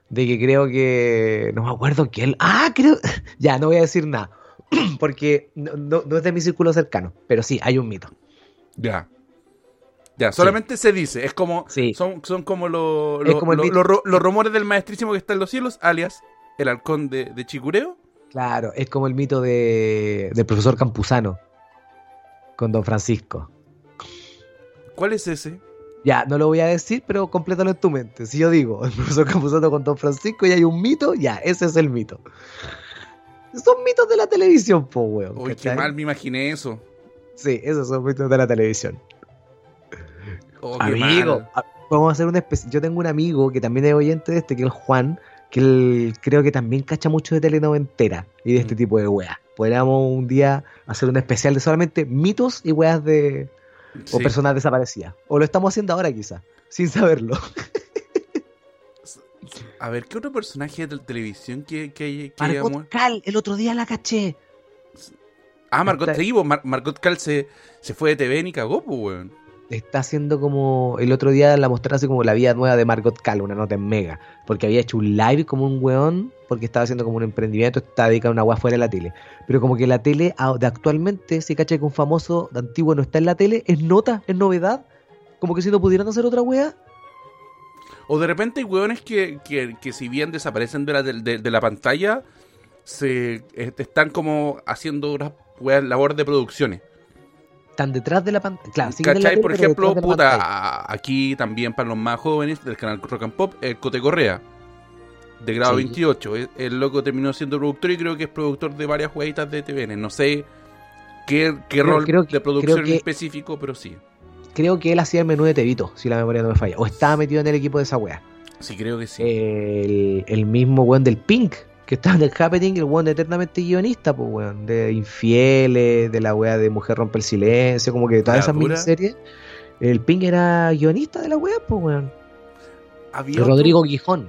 De que creo que. No me acuerdo quién. Ah, creo. Ya, no voy a decir nada. Porque no, no- no es de mi círculo cercano. Pero sí, hay un mito. Ya. Ya, solamente se dice. Es como. Sí. Son, son como lo- Es lo- como el lo- mito- los ru- los rumores del maestrísimo que está en los cielos, alias el halcón de, de Chicureo. Claro, es como el mito de, del profesor Campuzano con Don Francisco. ¿Cuál es ese? Ya, no lo voy a decir, pero complétalo en tu mente. Si yo digo el profesor Campuzano con Don Francisco y hay un mito, ya, ese es el mito. Son mitos de la televisión, po, weón. Uy, qué mal me imaginé eso. Sí, esos son mitos de la televisión. Oh, Amigo, mal. vamos a hacer un especial. Yo tengo un amigo que también es oyente de este, que es Juan, que él creo que también cacha mucho de telenoventera y de este Mm. tipo de weas. Podríamos un día hacer un especial de solamente mitos y weas de. o personas desaparecidas. O lo estamos haciendo ahora quizás, sin saberlo. A ver, ¿qué otro personaje de televisión que, que, que Margot Cal, el otro día la caché. Ah, Margot Tribo. Mar- Margot Cal se, se fue de TV y cagó, pues, weón. Está haciendo como. El otro día la mostraron como la vida nueva de Margot Cal, una nota en mega. Porque había hecho un live como un weón, porque estaba haciendo como un emprendimiento, estaba dedicado a una wea fuera de la tele. Pero como que la tele de actualmente, si cacha que un famoso de antiguo no está en la tele, es nota, es novedad. Como que si no pudieran hacer otra wea. O de repente hay weones que, que, que si bien desaparecen de la, de, la pantalla, se eh, están como haciendo una labor de producciones. Están detrás de la pantalla. Claro, en la ¿Cachai? tele, Por ejemplo, puta, aquí también para los más jóvenes del canal Rock and Pop, el Cote Correa, de grado Sí. 28. El, el loco terminó siendo productor y creo que es productor de varias jueguitas de TVN. No sé qué, qué Creo- rol creo que- de producción que- en específico, pero sí. Creo que él hacía el menú de Tevito, si la memoria no me falla. O estaba metido en el equipo de esa wea. Sí, creo que sí. el, el mismo weón del Pink, que estaba en el Happening, el weón eternamente guionista, pues weón, de Infieles, de la wea de Mujer rompe el silencio, como que todas La esas miniseries, El Ping era guionista de la web, pues, weón. Había Y otro- Rodrigo Guijón.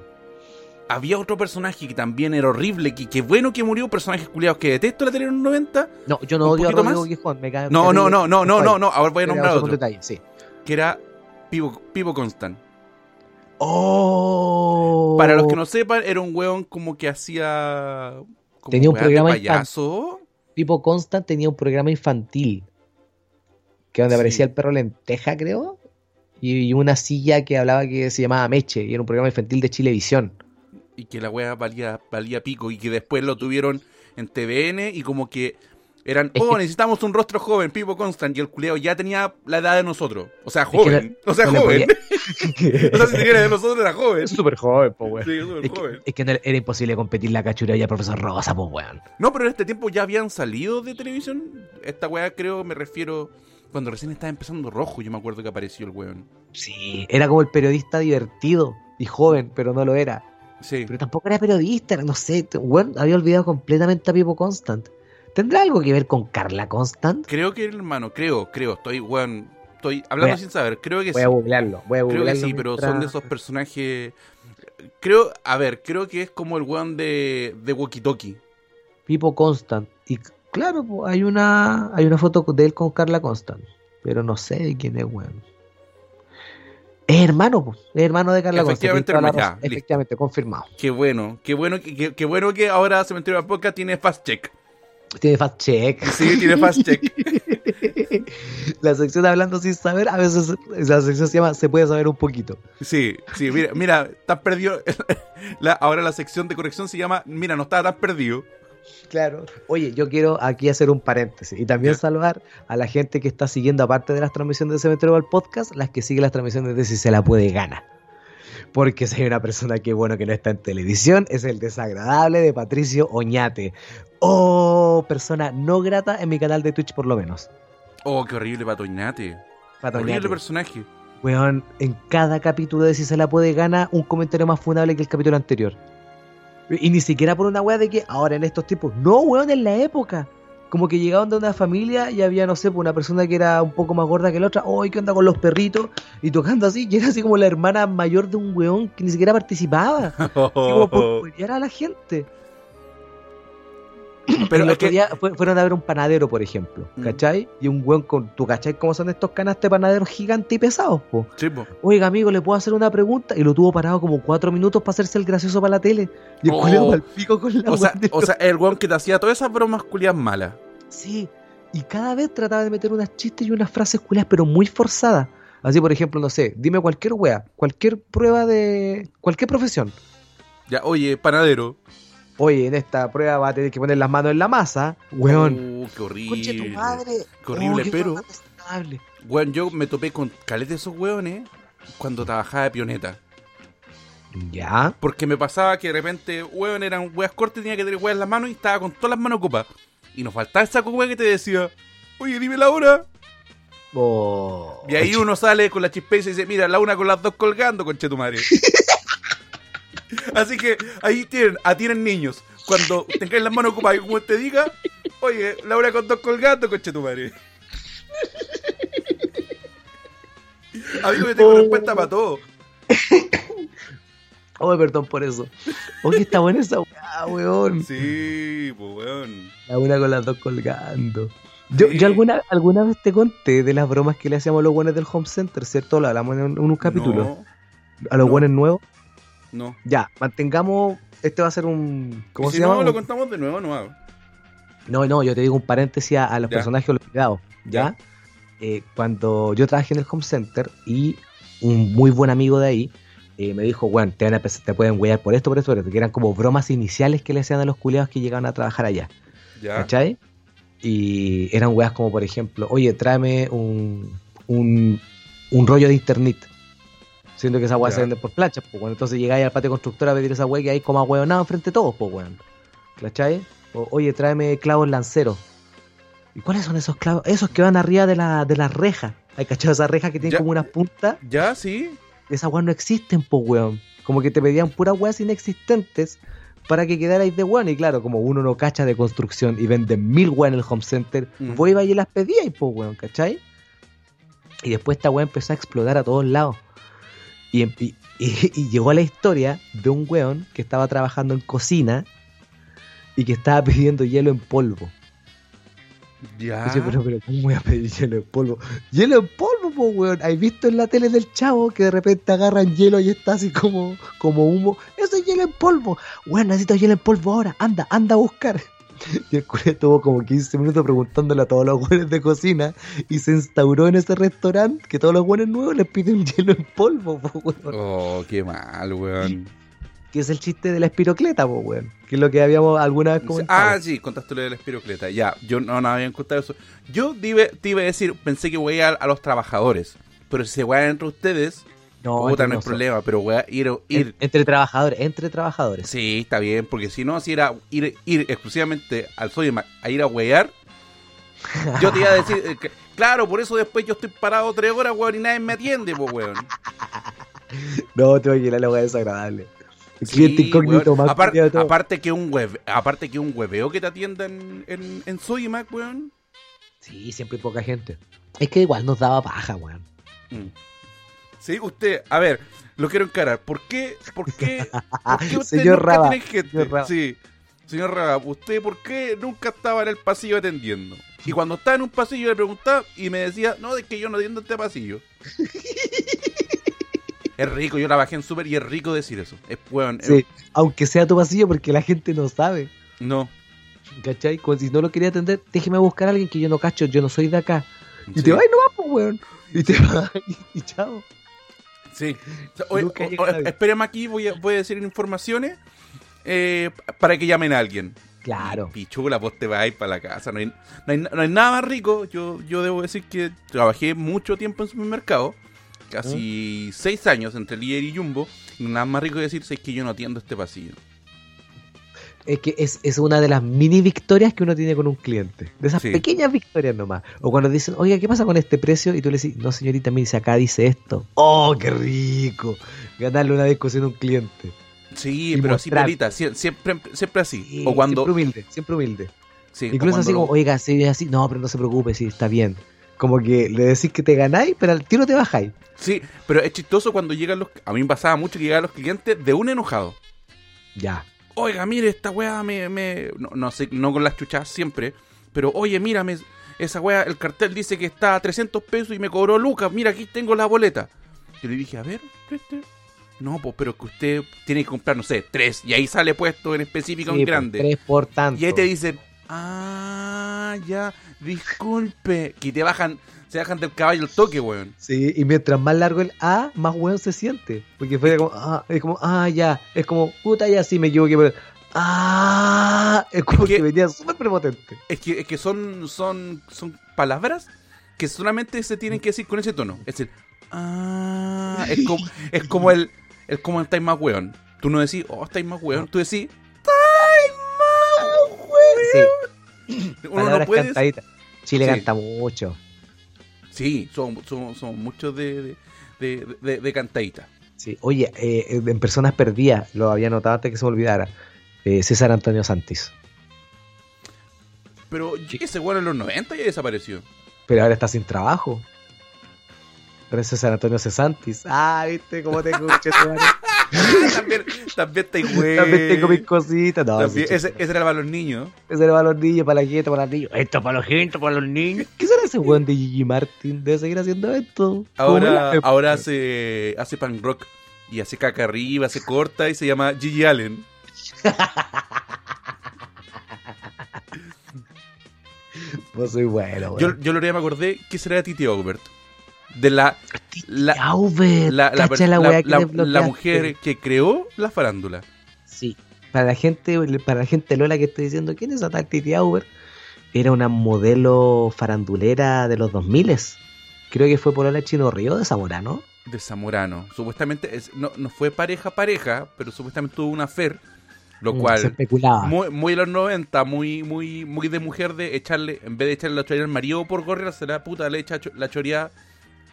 había otro personaje que también era horrible, que, que bueno que murió, personajes culiados que detesto la tele en los 90. No, yo no ¿Un odio a Rodrigo más? Guijón. Me cae No, no, no, no, no, no, no. no, ahora voy a nombrar otro. detalle, sí. Que era Pivo, Pivo Constant. Oh. Para los que no sepan, era un weón como que hacía. como Tenía un weas de programa payaso. Pipo Constant tenía un programa infantil. Que donde Sí. aparecía el perro lenteja, creo. Y, y una silla que hablaba que se llamaba Meche. Y era un programa infantil de Chilevisión. y que la wea valía, valía pico y que después lo tuvieron en TVN y como que eran, Es oh, necesitamos un rostro joven, Pipo Constant, y el culeo ya tenía la edad de nosotros. O sea, joven. o sea, no joven. podía- o sea, si quieres de nosotros era joven. Súper joven, po, weón. Sí, súper Es que, joven. es que no- era imposible competir la cachura y a profesor Rosa, pues, weón. No, pero en este tiempo ya habían salido de televisión. Esta weá creo, me refiero, cuando recién estaba empezando rojo, yo me acuerdo que apareció el weón. Sí, era como el periodista divertido y joven, pero no lo era. Sí. Pero tampoco era periodista, era- no sé, weón, había olvidado completamente a Pipo Constant. ¿Tendrá algo que ver con Carla Constant? Creo que hermano, creo, creo, estoy, weón, estoy hablando a- sin saber, creo que Voy sí. a googlearlo, voy a Creo googlearlo. que sí, pero son de esos personajes. Creo, a ver, creo que es como el weón de, de Walkie Talkie. Pipo Constant. Y claro, hay una hay una foto de él con Carla Constant, pero no sé de quién es, weón. Es hermano, pues, es hermano de Carla Constant. Efectivamente, hermano, ya, listo. Efectivamente, confirmado. Qué bueno, qué bueno, qué bueno que ahora Cementerio de la Podcast tiene fast check. Tiene fast check. Sí, tiene fast check. la sección hablando sin saber, a veces la sección se llama Se puede saber un poquito. Sí, sí, mira, mira, estás perdido. La- ahora la sección de corrección se llama, mira, no estaba tan perdido. Claro. Oye, yo quiero aquí hacer un paréntesis y también saludar a la gente que está siguiendo, aparte de las transmisiones de Cementerio del Podcast, las que siguen las transmisiones de Si se la puede gana. Porque si hay una persona que bueno que no está en televisión, es el desagradable de Patricio Oñate. Oh, persona no grata en mi canal de Twitch por lo menos. Oh, qué horrible Patoñate. Pato Horrible personaje. Weón, en cada capítulo de Si se la puede gana, un comentario más funable que el capítulo anterior. Y ni siquiera por una weá de que ahora en estos tiempos. No, weón, en la época. Como que llegaban de una familia y había, no sé, pues, una persona que era un poco más gorda que la otra. ¡Ay, qué onda con los perritos! Y tocando así, y era así como la hermana mayor de un weón que ni siquiera participaba. Así como por a la gente. Pero el otro que, día fue- fueron a ver un panadero, por ejemplo. Mm. ¿Cachai? Y un weón con. ¿Tú cachai cómo son estos canastes panaderos gigantes y pesados, po? sí, po. Oiga, amigo, ¿le puedo hacer una pregunta? Y lo tuvo parado como cuatro minutos para hacerse el gracioso para la tele. Y el Oh. pa'l pico con la O sea, o sea, el weón que te hacía todas esas bromas culiadas malas. Sí. Y cada vez trataba de meter unas chistes y unas frases culiadas, pero muy forzadas. Así, por ejemplo, no sé, dime cualquier wea, cualquier prueba de. cualquier profesión. Ya, oye, panadero. Oye, en esta prueba va a tener que poner las manos en la masa. Weón. Uh, qué horrible. Conche tu madre. Qué horrible, Oh, qué pero-. Weón, yo me topé con caleta de esos weones cuando trabajaba de pioneta. Ya. Porque me pasaba que de repente, weón, eran weas cortas, tenía que tener weas en las manos y estaba con todas las manos ocupadas. Y nos faltaba esa wea que te decía, oye, dime la hora. Oh. Y ahí uno sale con la chispa y dice, mira, la una con las dos colgando, conche tu madre. Así que ahí tienen, a tienen niños. Cuando tengáis las manos ocupadas y como te diga, oye, la una con dos colgando, conche tu madre. Amigo, yo tengo Oh. respuesta para todo. Oh, perdón por eso. Oye, está buena esa weá, weón. Sí, pues weón. La una con las dos colgando. Yo, Sí. yo alguna, alguna vez te conté de las bromas que le hacíamos a los buenos del home center, ¿cierto? Lo hablamos en, un- en. No, a los no. buenos nuevos. No. Ya, mantengamos. Este va a ser un. ¿Cómo se si llama? no, lo contamos de nuevo, no hago. No, no, yo te digo un paréntesis a, a los Ya. personajes olvidados. ¿Ya? Eh, cuando yo trabajé en el home center y un muy buen amigo de ahí eh, me dijo, bueno, te, van a empezar- te pueden huear por esto, por esto, por esto, que eran como bromas iniciales que le hacían a los culiados que llegaban a trabajar allá. Ya. ¿Cachai? Y eran weas como, por ejemplo, oye, tráeme un, un, un rollo de internet. Siendo que esa wea Ya. se vende por planchas, pues bueno, entonces llegáis al patio constructor a pedir esa wea que hay como hueonado enfrente de todos, pues weón. ¿Cachai? O, oye, tráeme clavos lanceros. ¿Y cuáles son esos clavos? Esos que van arriba de la, de las rejas. ¿Hay cachado esas rejas que tienen Ya. como unas puntas? Ya, sí. Esas weas no existen, pues weón. Como que te pedían puras weas inexistentes para que quedarais de weón. Y claro, como uno no cacha de construcción y vende mil weas en el home center, Mm. vos ibas y las pedíais, pues weón, ¿cachai? Y después esta weá empezó a explotar a todos lados. Y, em- y- y- y llegó la historia de un weón que estaba trabajando en cocina y que estaba pidiendo hielo en polvo. Ya. Dice, pero, pero, ¿cómo voy a pedir hielo en polvo? Hielo en polvo, po, weón. ¿Has visto en la tele del chavo que de repente agarran hielo y está así como, como humo? Eso es hielo en polvo. Weón, necesito hielo en polvo ahora. Anda, anda a buscar. Y el culé estuvo como 15 minutos preguntándole a todos los weones de cocina y se instauró en ese restaurante que todos los weones nuevos les piden hielo en polvo, po, weón. Oh, qué mal, weón. Que es el chiste de la espirocleta, po, weón. Que es lo que habíamos alguna vez comentado. Ah, sí, contaste lo de la espirocleta. Ya, yo no, no había contado eso. Yo te iba, te iba a decir, pensé que voy a, a los trabajadores. Pero si se wean entre ustedes, no, puta, no nosotros. problema. Pero a ir, ir En- entre trabajadores, entre trabajadores. Sí, está bien, porque si no, si era ir, ir exclusivamente al Sodimac a ir a huear, yo te iba a decir, eh, que- claro, por eso después yo estoy parado tres horas, weón, y nadie me atiende, pues, weón. No, tengo que ir a la weá desagradable. El Sí, cliente incógnito weón. más Apar- culiao de todo. aparte que un web, aparte que un hueveo que te atiendan en, en Sodimac, weón. Sí, siempre hay poca gente. Es que igual nos daba paja, weón. Mm. Sí, usted, a ver, lo quiero encarar. ¿Por qué, por qué, por qué usted Señor nunca Raba, tiene gente? señor Raba. Sí, señor Raba, ¿usted por qué nunca estaba en el pasillo atendiendo? Y cuando estaba en un pasillo le preguntaba y me decía, no, es que yo no atiendo este pasillo. es rico, yo trabajé en Super y es rico decir eso. Es es- Sí, aunque sea tu pasillo porque la gente no sabe. no. ¿Cachai? Como si no lo quería atender, déjeme buscar a alguien que yo no cacho, yo no soy de acá. Y Sí. te vas y no vas, pues, weón. Y te vas y, y chao. Sí. O o- espérame aquí, voy a, voy a decir informaciones eh, para que llamen a alguien. Claro. Pichula, vos te vas a ir para la casa. No hay, no hay, no hay nada más rico. Yo, yo debo decir que trabajé mucho tiempo en supermercado. Casi seis años entre líder y Jumbo. Y nada más rico que decirse es que yo no atiendo este pasillo. Es que es, es una de las mini victorias que uno tiene con un cliente. De esas Sí. pequeñas victorias nomás. O cuando dicen, oiga, ¿qué pasa con este precio? Y tú le dices, no, señorita, me dice, acá dice esto. ¡Oh, qué rico! Ganarle una discusión a un cliente. Sí, Y pero así, sie- siempre, siempre así. Sí, o cuando. Siempre humilde, siempre humilde. sí, Incluso así lo- como, oiga, si es así, no, pero no se preocupe, sí, está bien. Como que le decís que te ganáis, pero al tiro te bajáis. Sí, pero es chistoso cuando llegan los. A mí me pasaba mucho que llegaban los clientes de un enojado. Ya. Oiga, mire, esta weá me. me- no, no sé, no con las chuchas siempre. Pero oye, mírame, esa weá, el cartel dice que está a 300 pesos y me cobró Lucas. Mira, aquí tengo la boleta. Yo le dije, a ver, preste. No, pues, pero que usted tiene que comprar, no sé, tres. Y ahí sale puesto en específico Sí, en pues, grande. Tres por tanto. Y ahí te dicen, ah, ya, disculpe. Que te bajan, se bajan del caballo el toque, weón. Sí, y mientras más largo el A, más weón se siente. Porque fue como, ah, es como, ah, ya. Es como, puta, ya sí me equivoqué. Pero, ah, es como Es que- que venía súper prepotente. Es que, es que son, son, son palabras que solamente se tienen que decir con ese tono. Es decir, ah, es como, es como el, es como el estáis más weón. Tú no decís, oh, estáis más weón. Tú decís, Sí, uno no puede. cantaditas. Chile Sí. canta mucho. Sí, son, son, son muchos de, de, de, de- de cantadita. Sí. Oye, eh, en Personas Perdidas, lo había notado antes que se me olvidara. eh, César Antonio Santis. Pero ese weón en los 90 ya desapareció. Pero ahora está sin trabajo. Ahora es César Antonio Cesantis. Ah, viste cómo te escuché. también, también está güey. También tengo mis cositas. No, También- ese, ese era para los niños. Ese era para los niños, para la gente, para los niños. Esto para los gente, para los niños. ¿Qué será ese weón de Gigi Martin? Debe seguir haciendo esto. Ahora, ¿Cómo la- ahora hace, hace punk rock y hace caca arriba, se corta y se llama Gigi Allen. Vos soy bueno, Yo, weón. yo lo me acordé que será de Titi Aubert. De la, la, Albert, la, la, la, la- mujer que creó la farándula. Sí. Para la gente, para la gente Lola que estoy diciendo, ¿quién es esa Titi Auber? Era una modelo farandulera de los 2000 Creo que fue por la Chino Río de Zamora, ¿no? De Zamorano. Supuestamente, es- no, no fue pareja pareja, pero supuestamente tuvo una fer. Lo Mm, Se cual, especulaba. muy, muy de los 90, muy, muy, muy de mujer de echarle, en vez de echarle la choría al marido por gorra, se la puta le echa la choría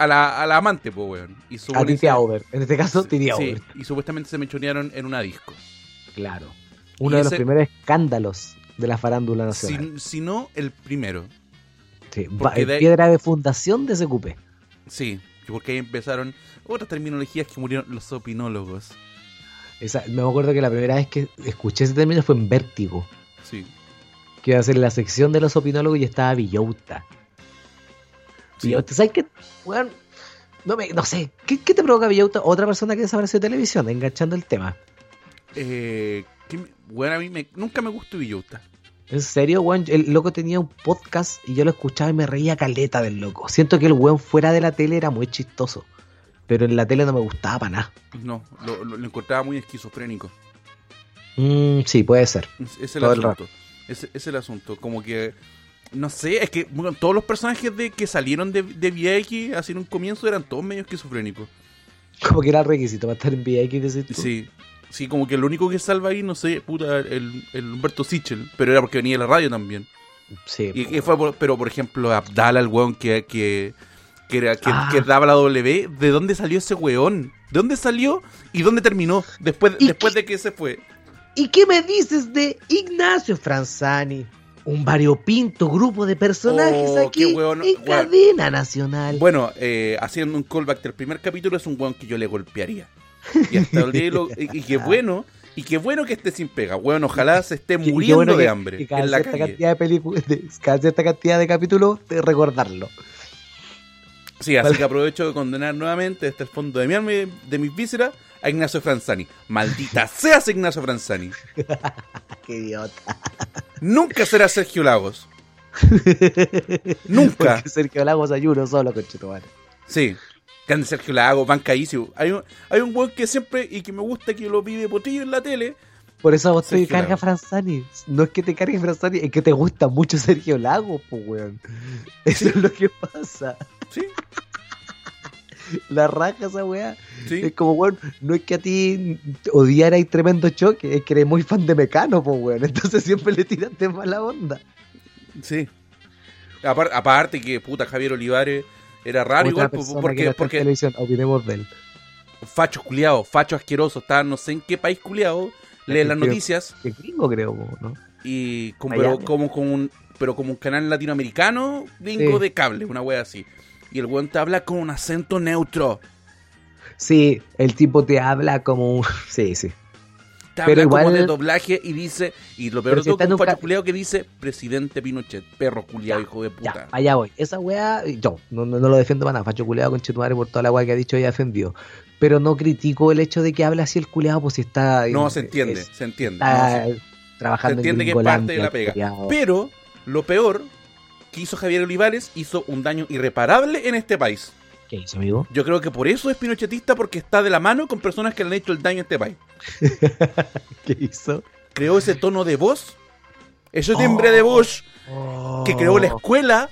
a la, a la amante, pues, weón. Y A Titi Auber. En este caso, Titi Sí, y supuestamente se mechonearon en una disco. Claro. Uno de los primeros escándalos de la farándula nacional. Si, si no, el primero. Sí, de ahí- Piedra de fundación de ese cupé. Sí, porque ahí empezaron otras terminologías que murieron los opinólogos. Esa, me acuerdo que la primera vez que escuché ese término fue en Vértigo. Sí. Que iba a ser la sección de los opinólogos y estaba Villota. Sí. Villota, ¿sabes qué? Weón, no, me, no sé, ¿qué, qué te provoca Villota? Otra persona que desapareció de televisión, enganchando el tema. Eh, bueno, a mí me- nunca me gustó Villota. En serio, weón, el loco tenía un podcast y yo lo escuchaba y me reía caleta del loco. Siento que el weón fuera de la tele era muy chistoso. Pero en la tele no me gustaba para nada. No, lo, lo- lo encontraba muy esquizofrénico. Mm, sí, puede ser. Ese es el Todo el asunto. Ese es el asunto. Como que. No sé, es que bueno, todos los personajes de que salieron de, de VX así en un comienzo eran todos medio esquizofrénicos. Como que era requisito para estar en VX, decís tú. Sí. Sí, como que lo único que salva ahí, no sé, puta, el, el Humberto Sichel. Pero era porque venía de la radio también. Sí, Y, po, y fue por- pero por ejemplo, Abdala, el weón que, que, que, era- que, Ah. que daba la W, ¿de dónde salió ese weón? ¿De dónde salió y dónde terminó después, ¿Y después qué- de que se fue? ¿Y qué me dices de Ignacio Franzani? Un variopinto grupo de personajes Oh, aquí weón, en weón. cadena nacional. Bueno, eh, haciendo un callback del primer capítulo, es un weón que yo le golpearía. Y hasta el día lo- y, y qué bueno, y qué bueno que esté sin pega. Weón, ojalá se esté muriendo bueno de que- hambre que cada en la calle. cantidad de cada cierta cantidad de capítulos, de recordarlo. Sí, así que aprovecho de condenar nuevamente desde el fondo de mi de mis vísceras a Ignacio Franzani. Maldita seas Ignacio Franzani. Qué idiota. Nunca será Sergio Lagos. Nunca. Porque Sergio Lagos hay uno solo, conchetumare. Sí. Grande Sergio Lagos, bancadísimo. Hay un, hay un weón que siempre, y que me gusta que lo pide potillo en la tele. Por eso a vos te carga. Franzani. No es que te cargue Franzani, es que te gusta mucho Sergio Lagos, pues, weón. Eso es lo que pasa. Sí, La raja esa weá. sí. Es como, weón, no es que a ti odiarais tremendo choque, es que eres muy fan de Mecano, pues, weón. Entonces siempre le tiraste mala onda. Sí. Apar- aparte que, puta, Javier Olivares era raro Otra igual, porque, porque televisión, opinemos de él. facho culiado, facho asqueroso, está no sé en qué país culiado, lee las Creo- noticias Que gringo, creo, ¿no? y como, pero como, como un pero como un canal latinoamericano gringo Sí. de cable, una wea así. Y el weón te habla con un acento neutro. Sí, el tipo te habla como un... Sí, sí. Te Pero habla como igual- de doblaje y dice, y lo peor de si todo un facho ca- culiado que dice presidente Pinochet, perro culiado, hijo de Ya, puta. allá voy. Esa weá, yo no, no, no lo defiendo para nada. Facho culeado con Chetumare por toda la weá que ha dicho y ha defendido. Pero no critico el hecho de que hable así el culeado, pues si está. no, se entiende, es- se entiende. no, está se- trabajando se entiende en que es parte de la pega. culiao. Pero lo peor que hizo Javier Olivares hizo un daño irreparable en este país. ¿Qué hizo, amigo? Yo creo que por eso es pinochetista, porque está de la mano con personas que le han hecho el daño a este país. ¿Qué hizo? Creó ese tono de voz, ese timbre de voz que creó Oh. la escuela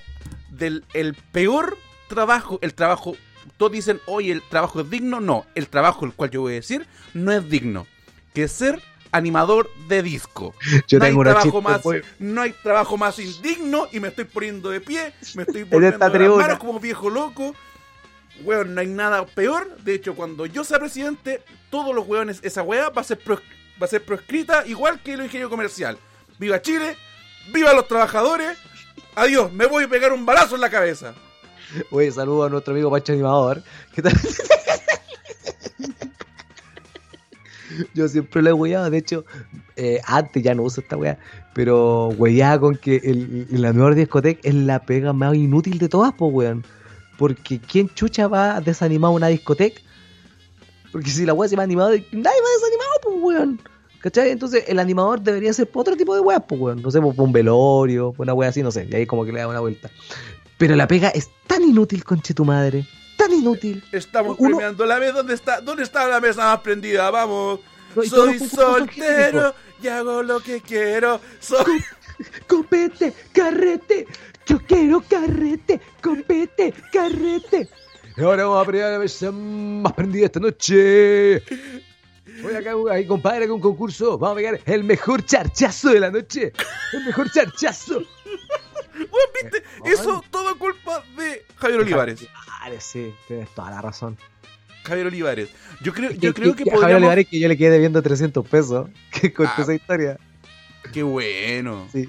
del el peor trabajo, el trabajo, todos dicen, oye, el trabajo es digno, no, el trabajo el cual yo voy a decir no es digno, que es ser animador de disco. Yo no, hay tengo una trabajo más, muy- no hay trabajo más indigno y me estoy poniendo de pie, me estoy poniendo esta las manos como viejo loco. Weón, no hay nada peor. De hecho, cuando yo sea presidente, todos los weones, esa weá va a ser, pro- va a ser proscrita igual que el ingenio comercial. ¡Viva Chile! ¡Viva los trabajadores! Adiós, me voy a pegar un balazo en la cabeza. Oye, saludo a nuestro amigo Pacho Animador. ¿Qué tal? Yo siempre lo he hueado, de hecho, eh, antes ya no uso esta weá, pero hueveaba con que el, la mejor discoteca es la pega más inútil de todas, pues weón. Porque ¿quién chucha va a desanimar una discoteca? Porque si la weá se va animada, nadie va desanimado, pues weón. ¿Cachai? Entonces el animador debería ser otro tipo de weas, pues weón. No sé, pa' un velorio, pa' una wea así, no sé. Y ahí como que le da una vuelta. Pero la pega es tan inútil, conche tu madre. Tan inútil. Estamos Uno- premiando la mesa. ¿Dónde está, ¿Dónde está la mesa más prendida? Vamos. Soy soltero y hago lo que quiero. Soy. Compete, carrete. Yo quiero carrete. Compete, carrete. Y ahora vamos a premiar la mesa más prendida esta noche. Voy acá, ahí, compadre, con un concurso. Vamos a pegar el mejor charchazo de la noche. El mejor charchazo. ¿viste? Eso todo culpa de Javier Olivares. Vale, sí, tienes toda la razón. Javier Olivares. Yo creo, yo creo que Javier podríamos... Olivares que yo le quedé debiendo 300 pesos. Que contó Ah. esa historia. Qué bueno. Sí.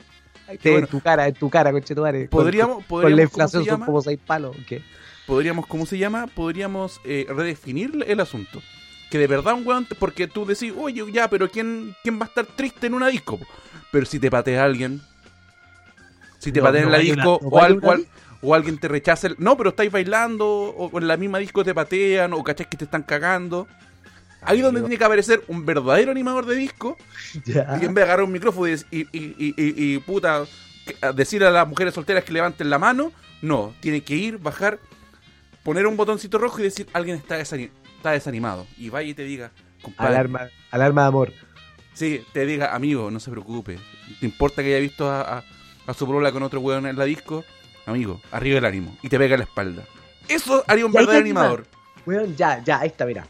Qué en bueno. tu cara, en tu cara, conchetumare. Con- Podríamos, Con, podríamos con la ¿cómo se inflación son como 6 palos. ¿qué? podríamos, ¿cómo se llama? Podríamos eh, redefinir el asunto. Que de verdad un weón, porque tú decís, oye, ya, pero ¿quién, ¿quién va a estar triste en una disco? Pero si te patea alguien, si te No, patea en no la una- disco, no o, al- o al-. O alguien te rechaza, el- no, pero estáis bailando, o, en la misma disco te patean, o cachás que te están cagando. Ahí es donde tiene que aparecer un verdadero animador de disco y en vez de agarrar un micrófono y, y, y, y- puta, que- a las mujeres solteras que levanten la mano, no, tiene que ir, bajar, poner un botoncito rojo y decir alguien está, está desanimado. Y vaya y te diga, compadre, Alarma, alarma de amor. sí, te diga, amigo, no se preocupe, ¿te importa que haya visto a, a, a su brola con otro weón en la disco? Amigo, arriba el ánimo y te pega en la espalda. Eso haría un verdadero animador. Weón, ya, ya, ahí está, mira.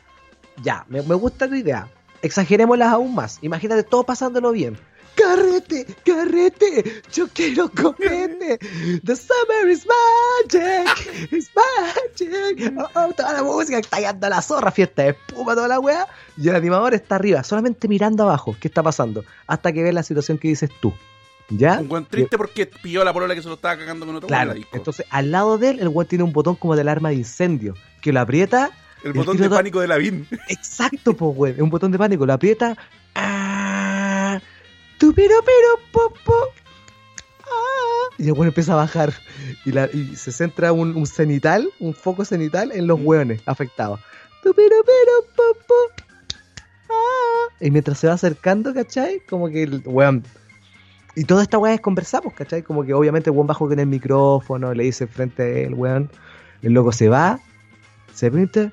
Ya, me, me gusta tu idea. Exagerémoslas aún más. Imagínate todo pasándolo bien. Carrete, carrete, yo quiero copete. The summer is magic, is magic. Oh, oh, toda la música está yendo a la zorra, fiesta de espuma, toda la weá. Y el animador está arriba, solamente mirando abajo, ¿qué está pasando? Hasta que ve la situación que dices tú. ¿Ya? Un weón triste porque pilló la polola que se lo estaba cagando con otro weón Claro, entonces al lado de él, el weón tiene un botón como de alarma de incendio, que lo aprieta el el botón de pánico de la VIN. Exacto, pues, güey. Es un botón de pánico. Lo aprieta. Ah, tu piro, piro, po, po. Ah, y el güey empieza a bajar. Y, la- y se centra un, un cenital, un foco cenital en los Mm. hueones afectados. Tu piro, piro, po, po. Ah. Y mientras se va acercando, ¿cachai? Como que el weón. Y toda esta weá es conversamos, ¿cachai? Como que obviamente el weón bajo con el micrófono, le dice frente a él, weón. El loco se va, se pinta.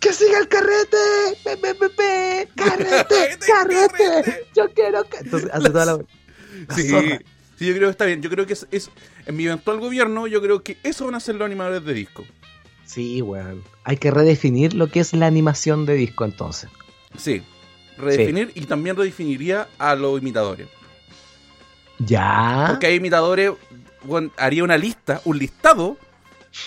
¡Que siga el carrete! ¡Pe, pe, pe, pe! ¡Carrete! ¡Carrete! ¡Carrete! ¡Yo quiero que. Entonces hace toda la. la Sí, zorra. sí, yo creo que está bien. Yo creo que es, es- en mi eventual gobierno, yo creo que eso van a ser los animadores de disco. Sí, weón. Hay que redefinir lo que es la animación de disco entonces. Sí, redefinir y también redefiniría a los imitadores. Ya. Porque hay imitadores, bueno, haría una lista, un listado,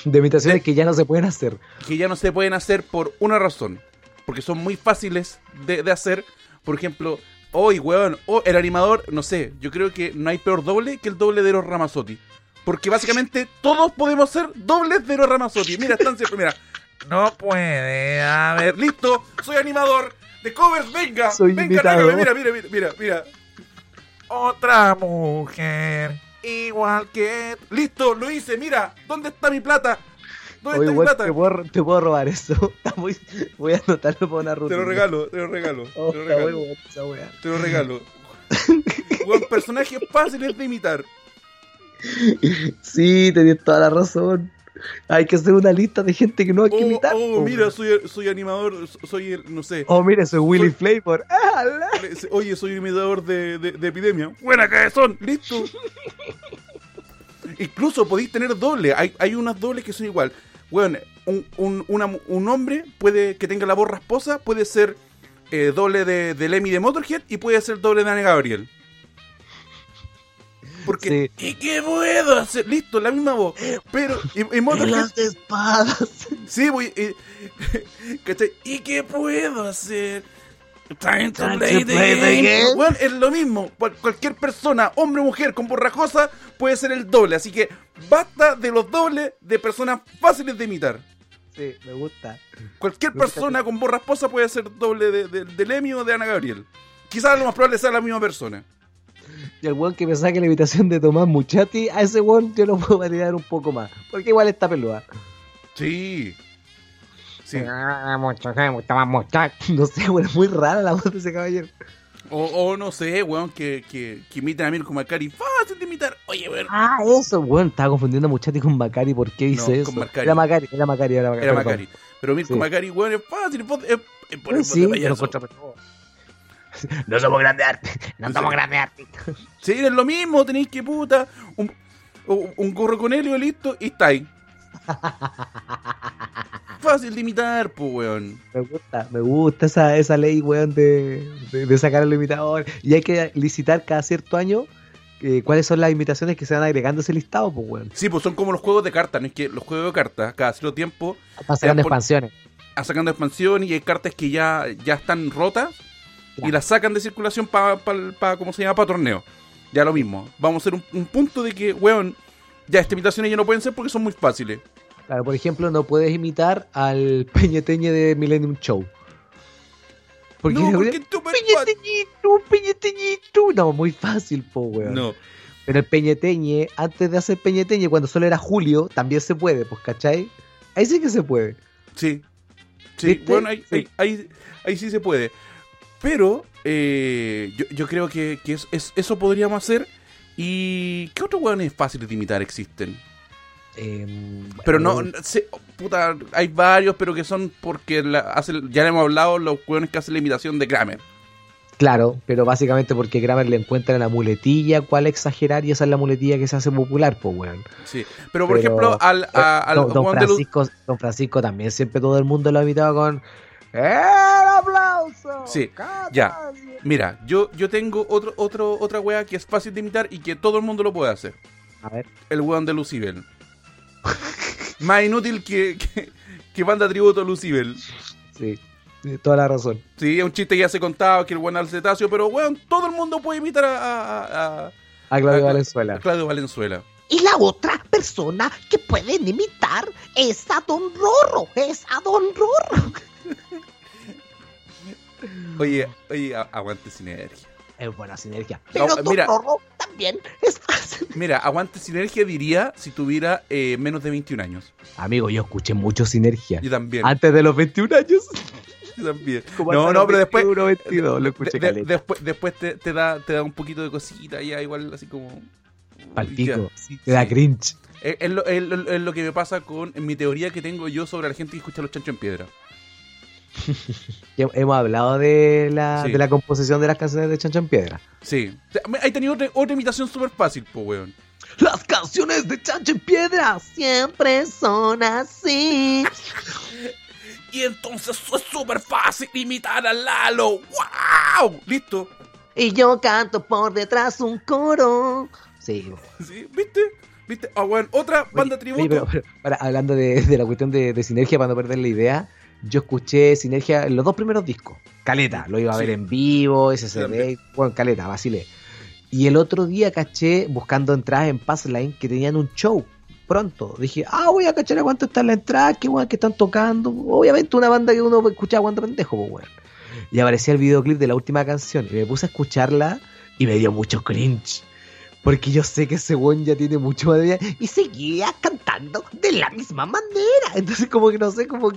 De imitaciones que ya no se pueden hacer. que ya no se pueden hacer por una razón. Porque son muy fáciles de, de hacer. Por ejemplo, hoy, weón, o el animador, no sé, yo creo que no hay peor doble que el doble de los Ramazotti. Porque básicamente todos podemos ser dobles de los Ramazotti. Mira, están siempre, mira. No puede haber. Listo, soy animador de covers, venga. Soy venga, tráigame, mira, mira, mira, mira, mira. Otra mujer, igual que. Listo, lo hice, mira. ¿Dónde está mi plata? ¿Dónde Oye, está mi plata? te puedo, te puedo robar eso. Muy- Voy a anotarlo para una ruta. Te lo regalo, te lo regalo, Oh, te lo está regalo, esa te lo regalo. Weón, personajes fáciles de imitar. Sí, tenés toda la razón. Hay que hacer una lista de gente que no hay que Oh, imitar. oh, po, mira, soy, soy animador, soy el, no sé. Oh, mira, soy Willy Flavor. Ah, Oye, soy imitador de, de, de epidemia. Buena son, listo. Incluso podéis tener doble. Hay, hay unas dobles que son igual. Bueno, un, un, una- un hombre puede que tenga la voz rasposa puede ser eh, doble de, de Lemmy de Motorhead y puede ser doble de Ana Gabriel. Porque, ¿y qué puedo hacer? Listo, la misma voz. Pero, y, y Las espadas. sí, voy. Y, ¿cachai? ¿Y qué puedo hacer? Time to Time play the play the game. Bueno, es lo mismo. Cual- cualquier persona, hombre o mujer, con borrajosa, puede ser el doble. Así que basta de los dobles de personas fáciles de imitar. Sí, me gusta. Cualquier Me gusta. persona con voz rasposa puede ser doble de, de, de Lemmy o de Ana Gabriel. Quizás lo más probable sea la misma persona. Y el weón que me saque la invitación de Tomás Muchati, a ese weón yo lo puedo validar un poco más. Porque igual está peluda. Sí. Sí. Ah, mucho, me gusta más mucho. No sé, weón, es muy rara la voz de ese caballero. O, o no sé, weón, que, que, que imiten a Mirko Macari. Fácil de imitar. Oye, weón. Ah, eso, weón. Estaba confundiendo a Muchati con Macari. ¿Por qué hice No, eso? con Macari. Era Macari, era Macari, era Macari. Era. Macari. Pero Mirko Sí. Macari, weón, es fácil. Es, es, es por el Sí, pero. No somos grandes artes. No somos grandes artistas. Sí, es lo mismo, tenéis que puta, un, un, gorro con helio listo y está ahí. Fácil de imitar, pues, weón. Me gusta, me gusta esa, esa ley, weón, de, de, de sacar al imitador. Y hay que licitar cada cierto año eh, cuáles son las imitaciones que se van agregando a ese listado, pues, weón. Sí, pues son como los juegos de cartas, ¿no? Es que los juegos de cartas, cada cierto tiempo, Para sacando por- expansiones. a sacando expansión y hay cartas que ya, ya están rotas y las sacan de circulación para, pa, ¿cómo se llama? Para torneo. Ya lo mismo. Vamos a hacer un, un punto de que, weón, ya estas imitaciones ya no pueden ser porque son muy fáciles. Claro, por ejemplo, no puedes imitar al peñeteñe de Millennium Show. Porque, no, porque fácil. peñeteñito, peñeteñito. No, muy fácil, po, weón. No. Pero el peñeteñe, antes de hacer peñeteñe, cuando solo era Julio, también se puede, pues, ¿cachai? Ahí sí que se puede. Sí. Sí, ¿Viste? bueno, ahí, Sí. ahí, ahí, ahí sí se puede. Pero eh, yo, yo creo que, que es- es- eso podríamos hacer. ¿Y qué otros hueones fáciles de imitar existen? Em, Pero no, sé, puta, hay varios, pero que son porque la, hace, ya le hemos hablado, los hueones que hacen la imitación de Kramer. Claro, pero básicamente porque Kramer le encuentra la muletilla cuál exagerar y esa es la muletilla que se hace popular, pues, weón. Sí. Pero por Pero- ejemplo, al, a- al don, don Francisco, don Francisco también siempre todo el mundo lo ha invitado con ¡El aplauso! Sí, ¡Cata! ya. Mira, yo, yo tengo otro, otro, otra wea que es fácil de imitar y que todo el mundo lo puede hacer. A ver, El weón de Lucibel. Más inútil que, que, que banda tributo a Lucibel. sí, tiene toda la razón. Sí, es un chiste que ya se contaba que el buen al cetáceo, pero weón, todo el mundo puede imitar a, a- a- A Claudio a- Valenzuela. a Claudio Valenzuela. Y la otra persona que pueden imitar es a Don Rorro, es a Don Rorro. Oye, oye, aguante sinergia. Es buena sinergia. Pero No, mira. Rorro también es fácil. Mira, aguante sinergia diría si tuviera eh, menos de 21 años. Amigo, yo escuché mucho sinergia. Yo también. Antes de los 21 años. yo también. No, no, pero después. 21, 22, lo escuché de- de- caleta. después después te, te da, te da un poquito de cosita, ya igual así como. Palpico. Ya. Te da Sí. cringe. Es, es lo, es lo- es lo que me pasa con mi teoría que tengo yo sobre la gente que escucha los chanchos en piedra. Hemos hablado de la, Sí. de la composición de las canciones de Chancho en Piedra. Sí. Ahí tenido otra, otra imitación súper fácil, pues, weón. Las canciones de Chancho en Piedra Siempre son así. Y entonces es súper fácil imitar a Lalo. ¡Wow! Listo. Y yo canto por detrás un coro. Sí. ¿Sí? ¿Viste? ¿Viste? Ah, weón. Otra banda tributo. Oye, pero, pero, para, hablando de, de la cuestión de, de sinergia, para no perder la idea, yo escuché sinergia en los dos primeros discos. Caleta, lo iba a ver en vivo, también. bueno, Caleta, vacilé. Y el otro día caché, buscando entradas en Passline, que tenían un show pronto. Dije, ah, voy a cachar a cuánto está la entrada, qué weón que están tocando. Obviamente una banda que uno escuchaba cuando pendejo, pues weón. Y aparecía el videoclip de la última canción. Y me puse a escucharla y me dio mucho cringe. Porque yo sé que ese weón ya tiene mucho material. Y seguía cantando de la misma manera. Entonces como que no sé, como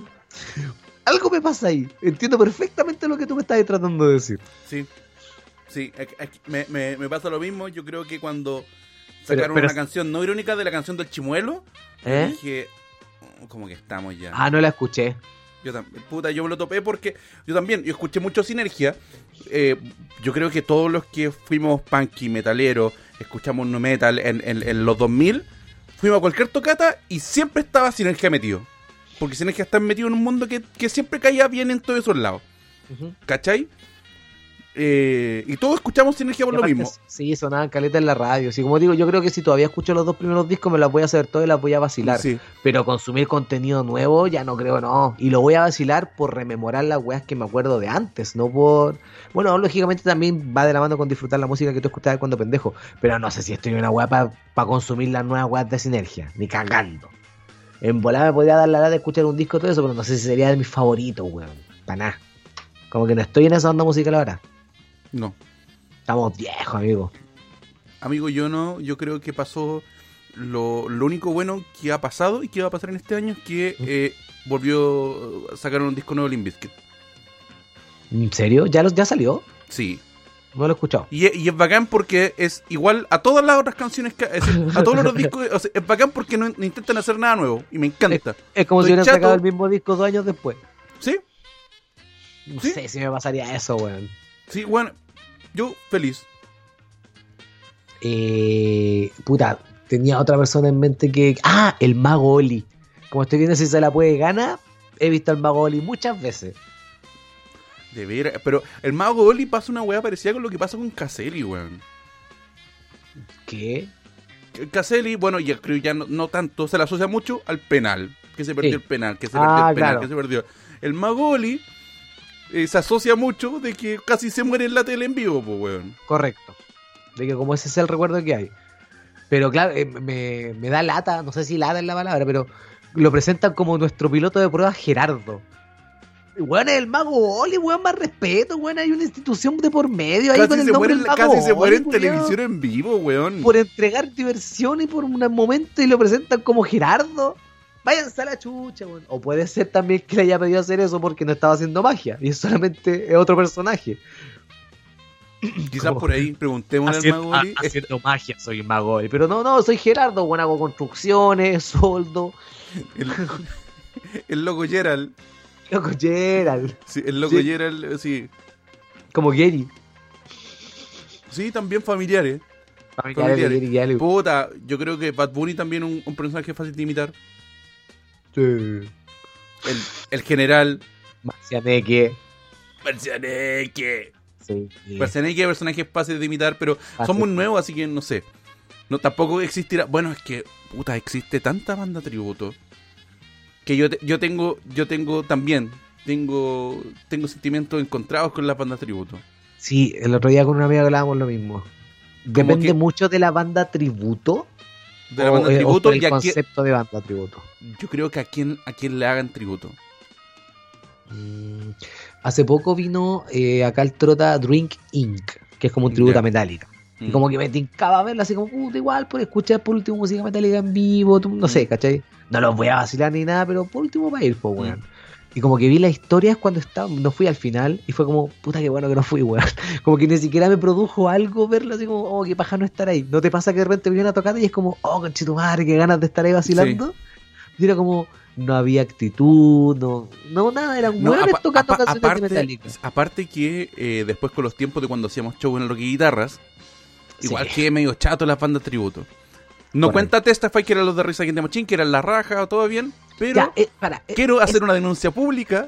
algo me pasa ahí. Entiendo perfectamente lo que tú me estás tratando de decir. Sí. Sí, me, me- me pasa lo mismo. Yo creo que cuando sacaron pero- una canción no irónica de la canción del chimuelo, ¿Eh? dije, "Oh, como que estamos ya. Ah, no la escuché. Yo también, puta, yo me lo topé porque yo también, yo escuché mucho Sinergia. Eh, yo creo que todos los que fuimos punky, metaleros, escuchamos no metal en, en- en los 2000, fuimos a cualquier tocata y siempre estaba Sinergia metido. Porque Sinergia está metido en un mundo que, que siempre caía bien en todos esos lados. ¿Cachai? Eh, y todos escuchamos Sinergia por lo mismo. Sí, sonaban caleta en la radio. Así como digo, yo creo que si todavía escucho los dos primeros discos, me las voy a hacer todas y las voy a vacilar. Sí. Pero consumir contenido nuevo, ya no creo, no. Y lo voy a vacilar por rememorar las weas que me acuerdo de antes, no por. Bueno, lógicamente también va de la mano con disfrutar la música que tú escuchabas cuando pendejo. Pero no sé si estoy en una wea para consumir las nuevas weas de sinergia, ni cagando. En volada me podría dar la edad de escuchar un disco y todo eso, pero no sé si sería de mis favoritos, weón. Para nada. Como que no estoy en esa onda musical ahora. No. Estamos viejos, amigo. Amigo, yo no, yo creo que pasó lo, lo único bueno que ha pasado y que va a pasar en este año es que eh, volvió a sacar un disco nuevo Limp Bizkit. ¿En serio? ¿Ya, los, ya salió? Sí. No lo he escuchado. Y es, y es bacán porque es igual a todas las otras canciones, que, es decir, a todos los discos, o sea, es bacán porque no, no intentan hacer nada nuevo y me encanta. Es como Estoy si hubieran chato. sacado el mismo disco dos años después. ¿Sí? No ¿Sí? sé si me pasaría eso, weón. Sí, bueno, yo feliz. Eh, puta, tenía otra persona en mente que. Ah, el mago Oli. Como estoy viendo si se la puede ganar, he visto al mago Oli muchas veces. De veras, pero el mago Oli pasa una weá parecida con lo que pasa con Caselli, weón. ¿Qué? Caselli, bueno, ya creo ya no, no tanto, se le asocia mucho al penal, que se perdió Sí. el penal, que se Ah, perdió el penal, claro. que se perdió. El Magoli eh, se asocia mucho de que casi se muere en la tele en vivo, pues, weón. Correcto. De que como ese es el recuerdo que hay. Pero claro, eh, me, me da lata, no sé si lata es la palabra, pero lo presentan como nuestro piloto de prueba Gerardo. Weón, es el mago Oli, weón, más respeto, weón. Hay una institución de por medio ahí con Casi el se nombre muere, del mago casi se muere en televisión en vivo, weón. Por entregar diversión y por un momento y lo presentan como Gerardo. Váyanse a la chucha, weón. O puede ser también que le haya pedido hacer eso porque no estaba haciendo magia. Y es solamente es otro personaje. Quizás por ahí preguntémosle al mago Oli. ha- haciendo magia soy mago Oli. Pero no, no, soy Gerardo, weón. Hago construcciones, soldo. El, el loco Gerald. Loco Gerald. Sí, el loco Sí. Gerald, eh, sí. Como Gary. Sí, también familiares. Familiares de Gary. Puta, yo creo que Bad Bunny también un, un personaje fácil de imitar. Sí. El, el general. Marcianeque. Marcianeque. Sí. Marcianeque, personaje fácil de imitar, pero son muy nuevos, así que no sé. No, tampoco existirá. Bueno, es que, puta, existe tanta banda tributo. Que yo, te- yo tengo, yo tengo también, tengo, tengo sentimientos encontrados con las bandas tributo. Sí, el otro día con una amiga hablábamos lo mismo. Depende que- mucho de la banda tributo. De la banda o tributo el y quién- concepto de banda tributo. yo creo que a quien, a quien le hagan tributo. Mm, Hace poco vino eh, acá el Trota Drink Inc., que es como un tributo Ya. a Metallica. Y Mm. como que me tincaba verla así como, puta, igual, por escuchar por último música metálica en vivo, no Mm. sé, ¿cachai? No los voy a vacilar ni nada, pero por último para ir, pues, weón. Y como que vi las historias cuando estaba, no fui al final, y fue como, puta, qué bueno que no fui, weón. Como que ni siquiera me produjo algo verlo así como, oh, qué paja no estar ahí. ¿No te pasa que de repente viene a tocar y es como, oh, conchito madre, qué ganas de estar ahí vacilando? Y era como, no había actitud, no, no nada, eran No, tocando canciones aparte, Metallica. aparte que eh, después con los tiempos de cuando hacíamos show en el Rock y Guitarras, Sí. igual que medio chato las bandas tributo. No Correcto. cuenta Testify que eran los de Risa Against the Machine, que eran la raja, todo bien, pero Ya, eh, para, eh, quiero es- hacer una denuncia pública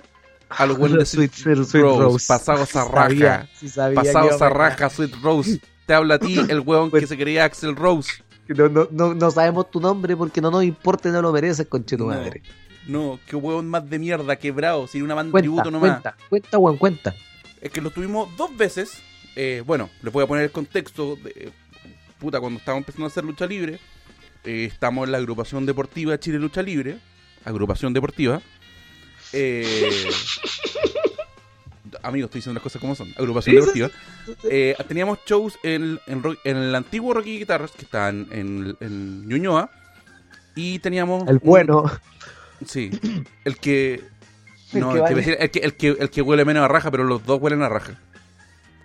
a los buenos de Sweet, Sweet, Sweet Rose, Rose. pasados a raja, sí sabía pasados a raja, Sweet Rose. Te habla a ti, el huevón que Pues- se creía Axel Rose. No, no, no, no sabemos tu nombre porque no nos importa y no lo mereces, conche tu No, madre. No, qué huevón más de mierda, quebrado, sin una banda Cuenta, tributo nomás. cuenta, cuenta, weón, cuenta. Es que lo tuvimos dos veces. Eh, bueno, les voy a poner el contexto. De, puta, cuando estábamos empezando a hacer lucha libre, eh, estamos en la agrupación deportiva Chile Lucha Libre. Agrupación deportiva. Eh, amigos, estoy diciendo las cosas como son. Agrupación deportiva. Eh, teníamos shows en, en, Rock- en el antiguo Rocky Guitarras, que está en, en, en Ñuñoa. Y teníamos. El un- bueno. Sí, el que. El No, que el, que, vale. el, que, el, que, el que huele menos a raja, pero los dos huelen a raja.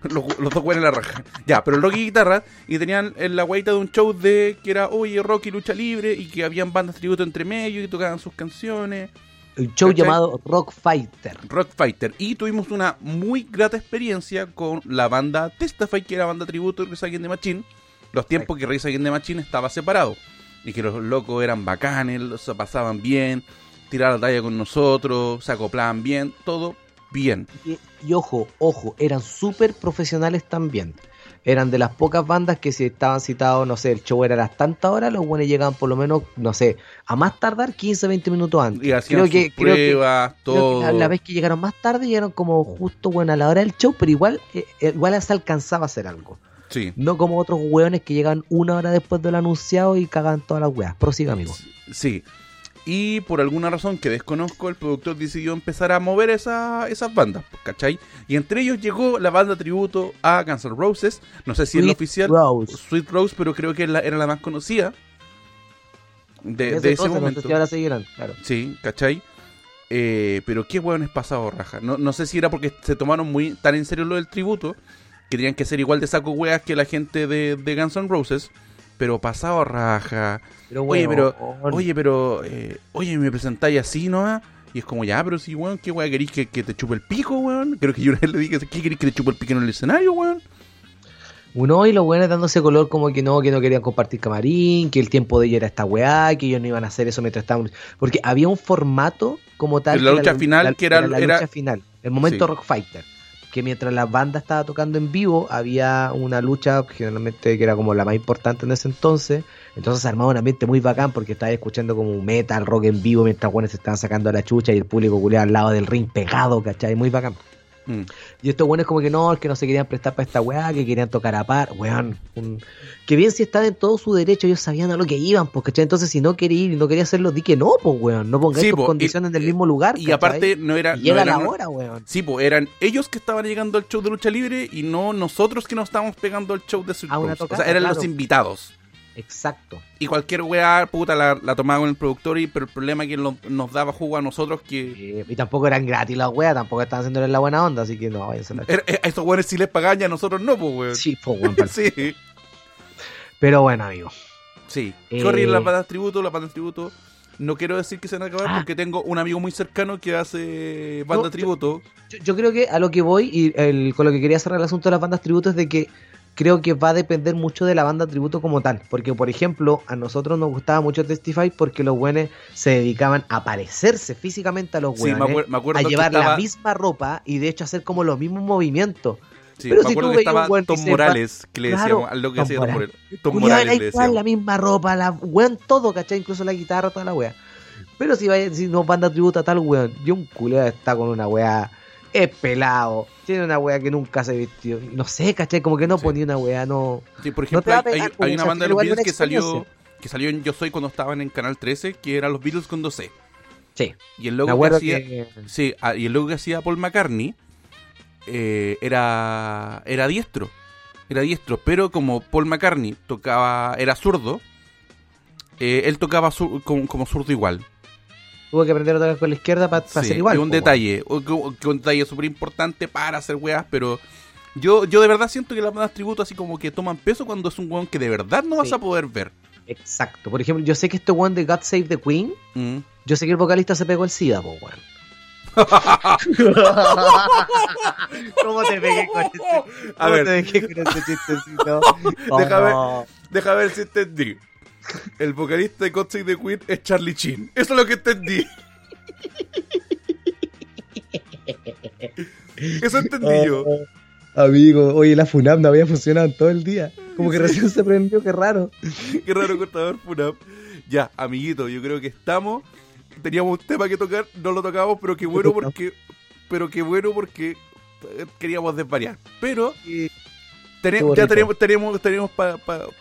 Los, los dos huelen a raja. Ya, pero el Rocky Guitarra, y tenían en la guaita de un show de que era, oye, Rocky lucha libre, y que habían bandas tributo entre medio y tocaban sus canciones. El show ¿Cachai? llamado Rock Fighter. Rock Fighter. Y tuvimos una muy grata experiencia con la banda Testify, que era banda tributo de Against the Machine. Los tiempos que Against the Machine estaba separado. Y que los locos eran bacanes, se pasaban bien, tiraban la talla con nosotros, se acoplaban bien, todo bien. Y, y ojo, ojo, eran súper profesionales también. Eran de las pocas bandas que si estaban citados, no sé, el show era a las tantas horas, los buenos llegaban por lo menos, no sé, a más tardar 15, 20 minutos antes. Y hacían creo que, creo pruebas, creo que todo. la, la vez que llegaron más tarde llegaron como justo bueno a la hora del show, pero igual, eh, eh, igual se alcanzaba a hacer algo. Sí. No como otros hueones que llegan una hora después del anunciado y cagan todas las weas. Prosiga, amigo. Sí. Y por alguna razón que desconozco, el productor decidió empezar a mover esa, esas bandas, pues, ¿cachai? Y entre ellos llegó la banda tributo a Guns N' Roses. No sé si es la oficial. Rose. Sweet Rose, pero creo que la- era la más conocida de, de ese entonces, momento. Ahora seguirán, claro. Sí, ¿cachai? Eh, pero qué hueones pasado raja. No, no sé si era porque se tomaron muy tan en serio lo del tributo, que tenían que ser igual de saco hueas que la gente de, de Guns N' Roses, pero pasado raja. Pero Oye, bueno, pero, oye, pero, eh, oye, me presentáis así, ¿no? Y es como, ya, pero si, weón, ¿qué weón queréis que, que te chupe el pico, weón? Creo que yo le dije, ¿qué queréis que te chupe el pico en el escenario, weón? Uno y los buenos dándose color como que no, que no querían compartir camarín, que el tiempo de ellos era esta weá, que ellos no iban a hacer eso mientras estaban. Porque había un formato como tal. La lucha final, que era- la era- lucha final, el momento Sí. Rock Fighter. Que mientras la banda estaba tocando en vivo, había una lucha generalmente que era como la más importante en ese entonces. Entonces se armaba un ambiente muy bacán porque estaba escuchando como metal, rock en vivo mientras buenos se estaban sacando la chucha y el público culeado al lado del ring pegado, ¿cachai? Muy bacán. Mm. Y estos buenos como que no, que no se querían prestar para esta weá, que querían tocar a par, weón. un- Que bien si están en todo su derecho, ellos sabían a lo que iban, pues, ¿cachai? Entonces si no quería ir y no quería hacerlo, di que no, pues, weón. No pongáis Sí, tus po, condiciones y- en el mismo lugar. Y ¿cachai? aparte no era... Y no eran- la hora, weón. Sí, pues eran ellos que estaban llegando al show de lucha libre y no nosotros que nos estábamos pegando al show de Profits. O sea, eran los invitados. Exacto. Y cualquier weá, puta, la, la tomaba con el productor, y, pero el problema es que lo- nos daba jugo a nosotros que... Eh, y tampoco eran gratis las weas, tampoco estaban haciéndole la buena onda, así que no, váyanse a la er- er- a estos weones sí les pagan y a nosotros no, pues weón. Sí, po, weón, sí. Pero bueno, amigo. Sí. Eh, Corrí las bandas tributo, las tributo. No quiero decir que se van a acabar Ah. porque tengo un amigo muy cercano que hace banda No, tributo. Yo, yo creo que a lo que voy y el- con lo que quería cerrar el asunto de las bandas tributo es de que creo que va a depender mucho de la banda tributo como tal. Porque, por ejemplo, a nosotros nos gustaba mucho Testify porque los buenos se dedicaban a parecerse físicamente a los Sí, me, buenos. acuer- me acuerdo a llevar estaba, la misma ropa y de hecho hacer como los mismos movimientos. sí, pero me si acuerdo tú que estaba que Tom Morales, que le Claro, decíamos lo que Tom hacía Tom Morales. Tom Morales le igual, la decíamos. misma ropa, la weón, todo, ¿cachai? Incluso la guitarra, toda la wea. Pero si vaya, si nos banda tributo a tal weón, y un culiao está con una wea, es pelado, tiene una wea que nunca se vistió, no sé, ¿cachai? Como que no Sí. ponía una wea, no. Sí, por No ejemplo, a hay, pegar, hay- hay una banda de los Beatles que salió, que salió en Yo Soy cuando estaban en Canal 13, que eran los Beatles con 2C. Sí, Y el logo que hacía, que... sí, ah, y el logo que hacía Paul McCartney eh, era era diestro. Era diestro, pero como Paul McCartney tocaba era zurdo, eh, él tocaba como, como zurdo igual. Tuvo que aprender a tocar con la izquierda para Sí, ser igual. y un weón. detalle, que un detalle súper importante para hacer weas, pero yo, yo de verdad siento que las bandas tributo así como que toman peso cuando es un weón que de verdad no vas Sí. a poder ver. Exacto. Por ejemplo, yo sé que este one de God Save the Queen, Mm. yo sé que el vocalista se pegó el SIDA, po, weón. ¿Cómo te pegué con este? A ¿Cómo ver. te pegué con este chistecito? No. Deja ver si entendí. El vocalista de Save the Queen es Charlie Chin. Eso es lo que entendí. Eso entendí yo. Amigo, oye, la FUNAP no había funcionado en todo el día. Como que recién se prendió, qué raro. Qué raro cortador Funap. Ya, amiguito, yo creo que estamos. Teníamos un tema que tocar, no lo tocamos, pero qué bueno porque. Pero qué bueno porque eh, queríamos desvariar. Pero ya tenemos, tenemos, tenemos para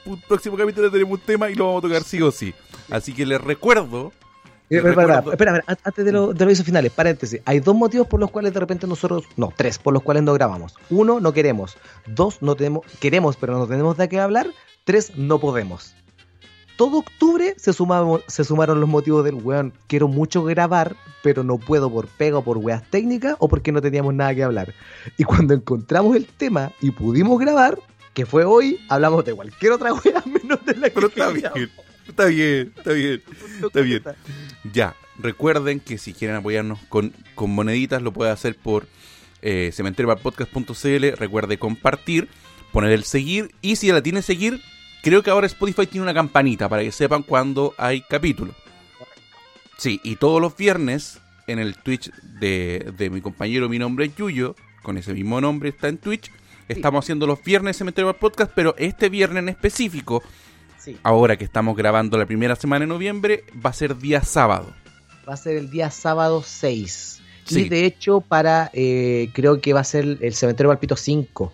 un próximo capítulo tenemos un tema y lo vamos a tocar sí o sí. Así que les recuerdo. Eh, les Espera, recuerdo- espera, espera, an- antes de, lo- de los avisos finales, paréntesis. Hay dos motivos por los cuales de repente nosotros, no, tres, por los cuales no grabamos. Uno, no queremos. Dos, no tenemos, queremos, pero no tenemos de qué hablar. Tres, no podemos. Todo octubre se, sumamos, se sumaron los motivos del weón. Quiero mucho grabar, pero no puedo por pega o por weas técnicas o porque no teníamos nada que hablar. Y cuando encontramos el tema y pudimos grabar, que fue hoy, hablamos de cualquier otra wea menos de la que Pero está bien. Está bien, está bien. Está bien. Ya, recuerden que si quieren apoyarnos con, con moneditas, lo pueden hacer por eh, cementeriobarpodcast.cl. Recuerde compartir, poner el seguir. Y si la tiene seguir, creo que ahora Spotify tiene una campanita para que sepan cuando hay capítulo. Sí, y todos los viernes en el Twitch de, de mi compañero, mi nombre es Yuyo, con ese mismo nombre está en Twitch. Estamos haciendo los viernes Cementerio Podcast, pero este viernes en específico Sí. ahora que estamos grabando la primera semana de noviembre, va a ser día sábado. Va a ser el día sábado 6. Sí. Y de hecho, para eh, creo que va a ser el Cementerio Palpito 5.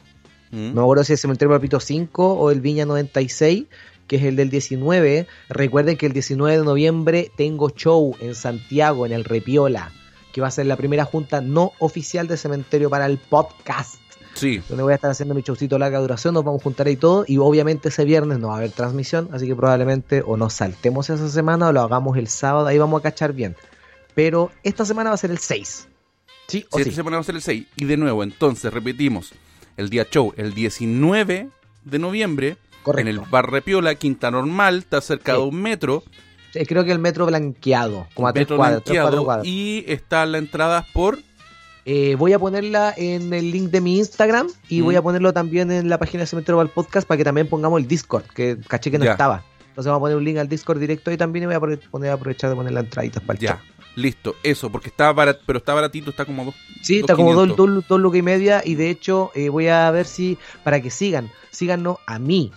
¿Mm? No me acuerdo si es el Cementerio Palpito 5 o el Viña 96, que es el del 19. Recuerden que el 19 de noviembre tengo show en Santiago, en el Repiola, que va a ser la primera junta no oficial de Cementerio para el podcast. Sí, Donde voy a estar haciendo mi showcito larga duración, nos vamos a juntar ahí todo. Y obviamente ese viernes no va a haber transmisión, así que probablemente o nos saltemos esa semana o lo hagamos el sábado, ahí vamos a cachar bien. Pero esta semana va a ser el 6. ¿Sí o sí, sí? esta semana va a ser el 6. Y de nuevo, entonces, repetimos, el día show, el 19 de noviembre, Correcto. en el Bar Repiola, Quinta Normal, está cerca Sí. de un metro, Creo que el metro blanqueado, como a tres cuadras, tres, cuatro cuadras. y está la entrada por... Eh, voy a ponerla en el link de mi Instagram y Mm. voy a ponerlo también en la página de Cementerio el podcast para que también pongamos el Discord, que caché que no Ya. estaba. Entonces vamos a poner un link al Discord directo y también y voy a poner, aprovechar de poner la entradita para el Ya, chat. Listo, eso, porque está barat, pero está baratito, está como dos... Sí, dos está como dos, 500. dos, dos lucas y media y de hecho eh, voy a ver si, para que sigan, síganos a mí,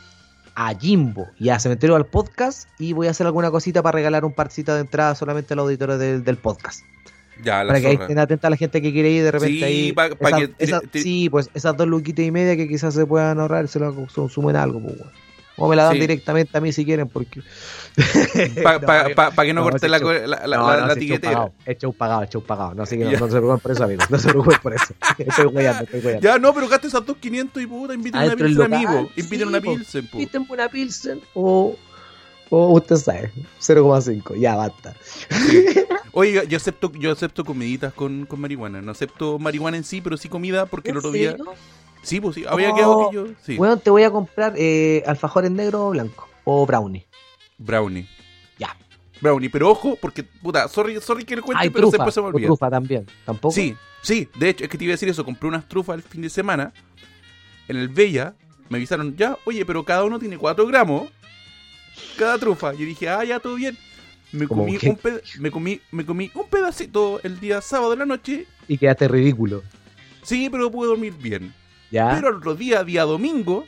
a Jimbo y a Cementerio al Podcast y voy a hacer alguna cosita para regalar un parcito de entrada solamente a los auditores del, del podcast. Ya, la Para que estén atentas a la gente que quiere ir de repente Sí, ahí. pa- que te- Sí, pues esas dos luquitas y media que quizás se puedan ahorrar, se lo consumen algo, pues, weón. O me la dan Sí. directamente a mí si quieren, porque. Para No, pa, amigo. pa- pa que no, No, corte la, la, la, no, la- tiquetera. pagado, es show pagado, es show pagado. No, así que no, se preocupen por eso, amigos. No se preocupen por eso. Estoy weyando, estoy weyando. Ya, no, pero gaste esas 2.500 y puta, inviten una Adentro del pilsen, amigo. sí, Inviten una pilsen, po. Piten una Pilsen o. O usted sabe, 0,5. Ya basta. Oiga, yo acepto, yo acepto comiditas con, con marihuana. No acepto marihuana en sí, pero sí comida porque el ¿En otro día. serio? Sí, pues sí, había Oh, quedado que yo. Sí. Weón, te voy a comprar eh, alfajor en negro o blanco. O brownie. Brownie. Ya. Brownie, pero ojo, porque, puta, sorry, sorry que le cuente, pero trufa. después se me olvida. trufa también. ¿Tampoco? Sí, sí, de hecho, es que te iba a decir eso. Compré unas trufas el fin de semana. En el Bella me avisaron, ya, oye, pero cada uno tiene 4 gramos. Cada trufa. Yo dije, ah, ya, todo bien. Me ¿Cómo comí, un me, comí, me comí un pedacito el día sábado de la noche. Y quedaste ridículo. Sí, pero pude dormir bien. ¿Ya? Pero al otro día, día domingo,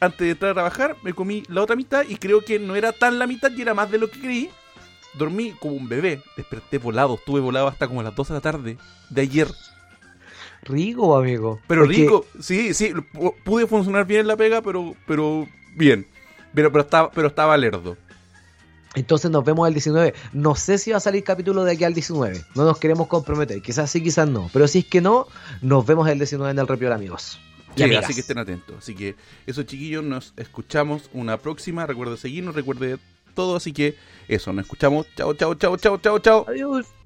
antes de entrar a trabajar, me comí la otra mitad y creo que no era tan la mitad y era más de lo que creí. Dormí como un bebé, desperté volado, estuve volado hasta como a las 12 de la tarde de ayer. Rico, amigo. Pero Porque- rico, sí, sí, pu- pude funcionar bien en la pega, pero, pero bien. Pero, pero estaba, pero estaba lerdo. Entonces nos vemos el 19. No sé si va a salir capítulo de aquí al 19. No nos queremos comprometer. Quizás sí, quizás no. Pero si es que no, nos vemos el 19 en el Repiol, amigos. Sí, así que estén atentos. Así que eso, chiquillos, nos escuchamos una próxima. Recuerde seguirnos, recuerde todo. Así que eso, nos escuchamos. Chao, chao, chao, chao, chao, chao. Adiós.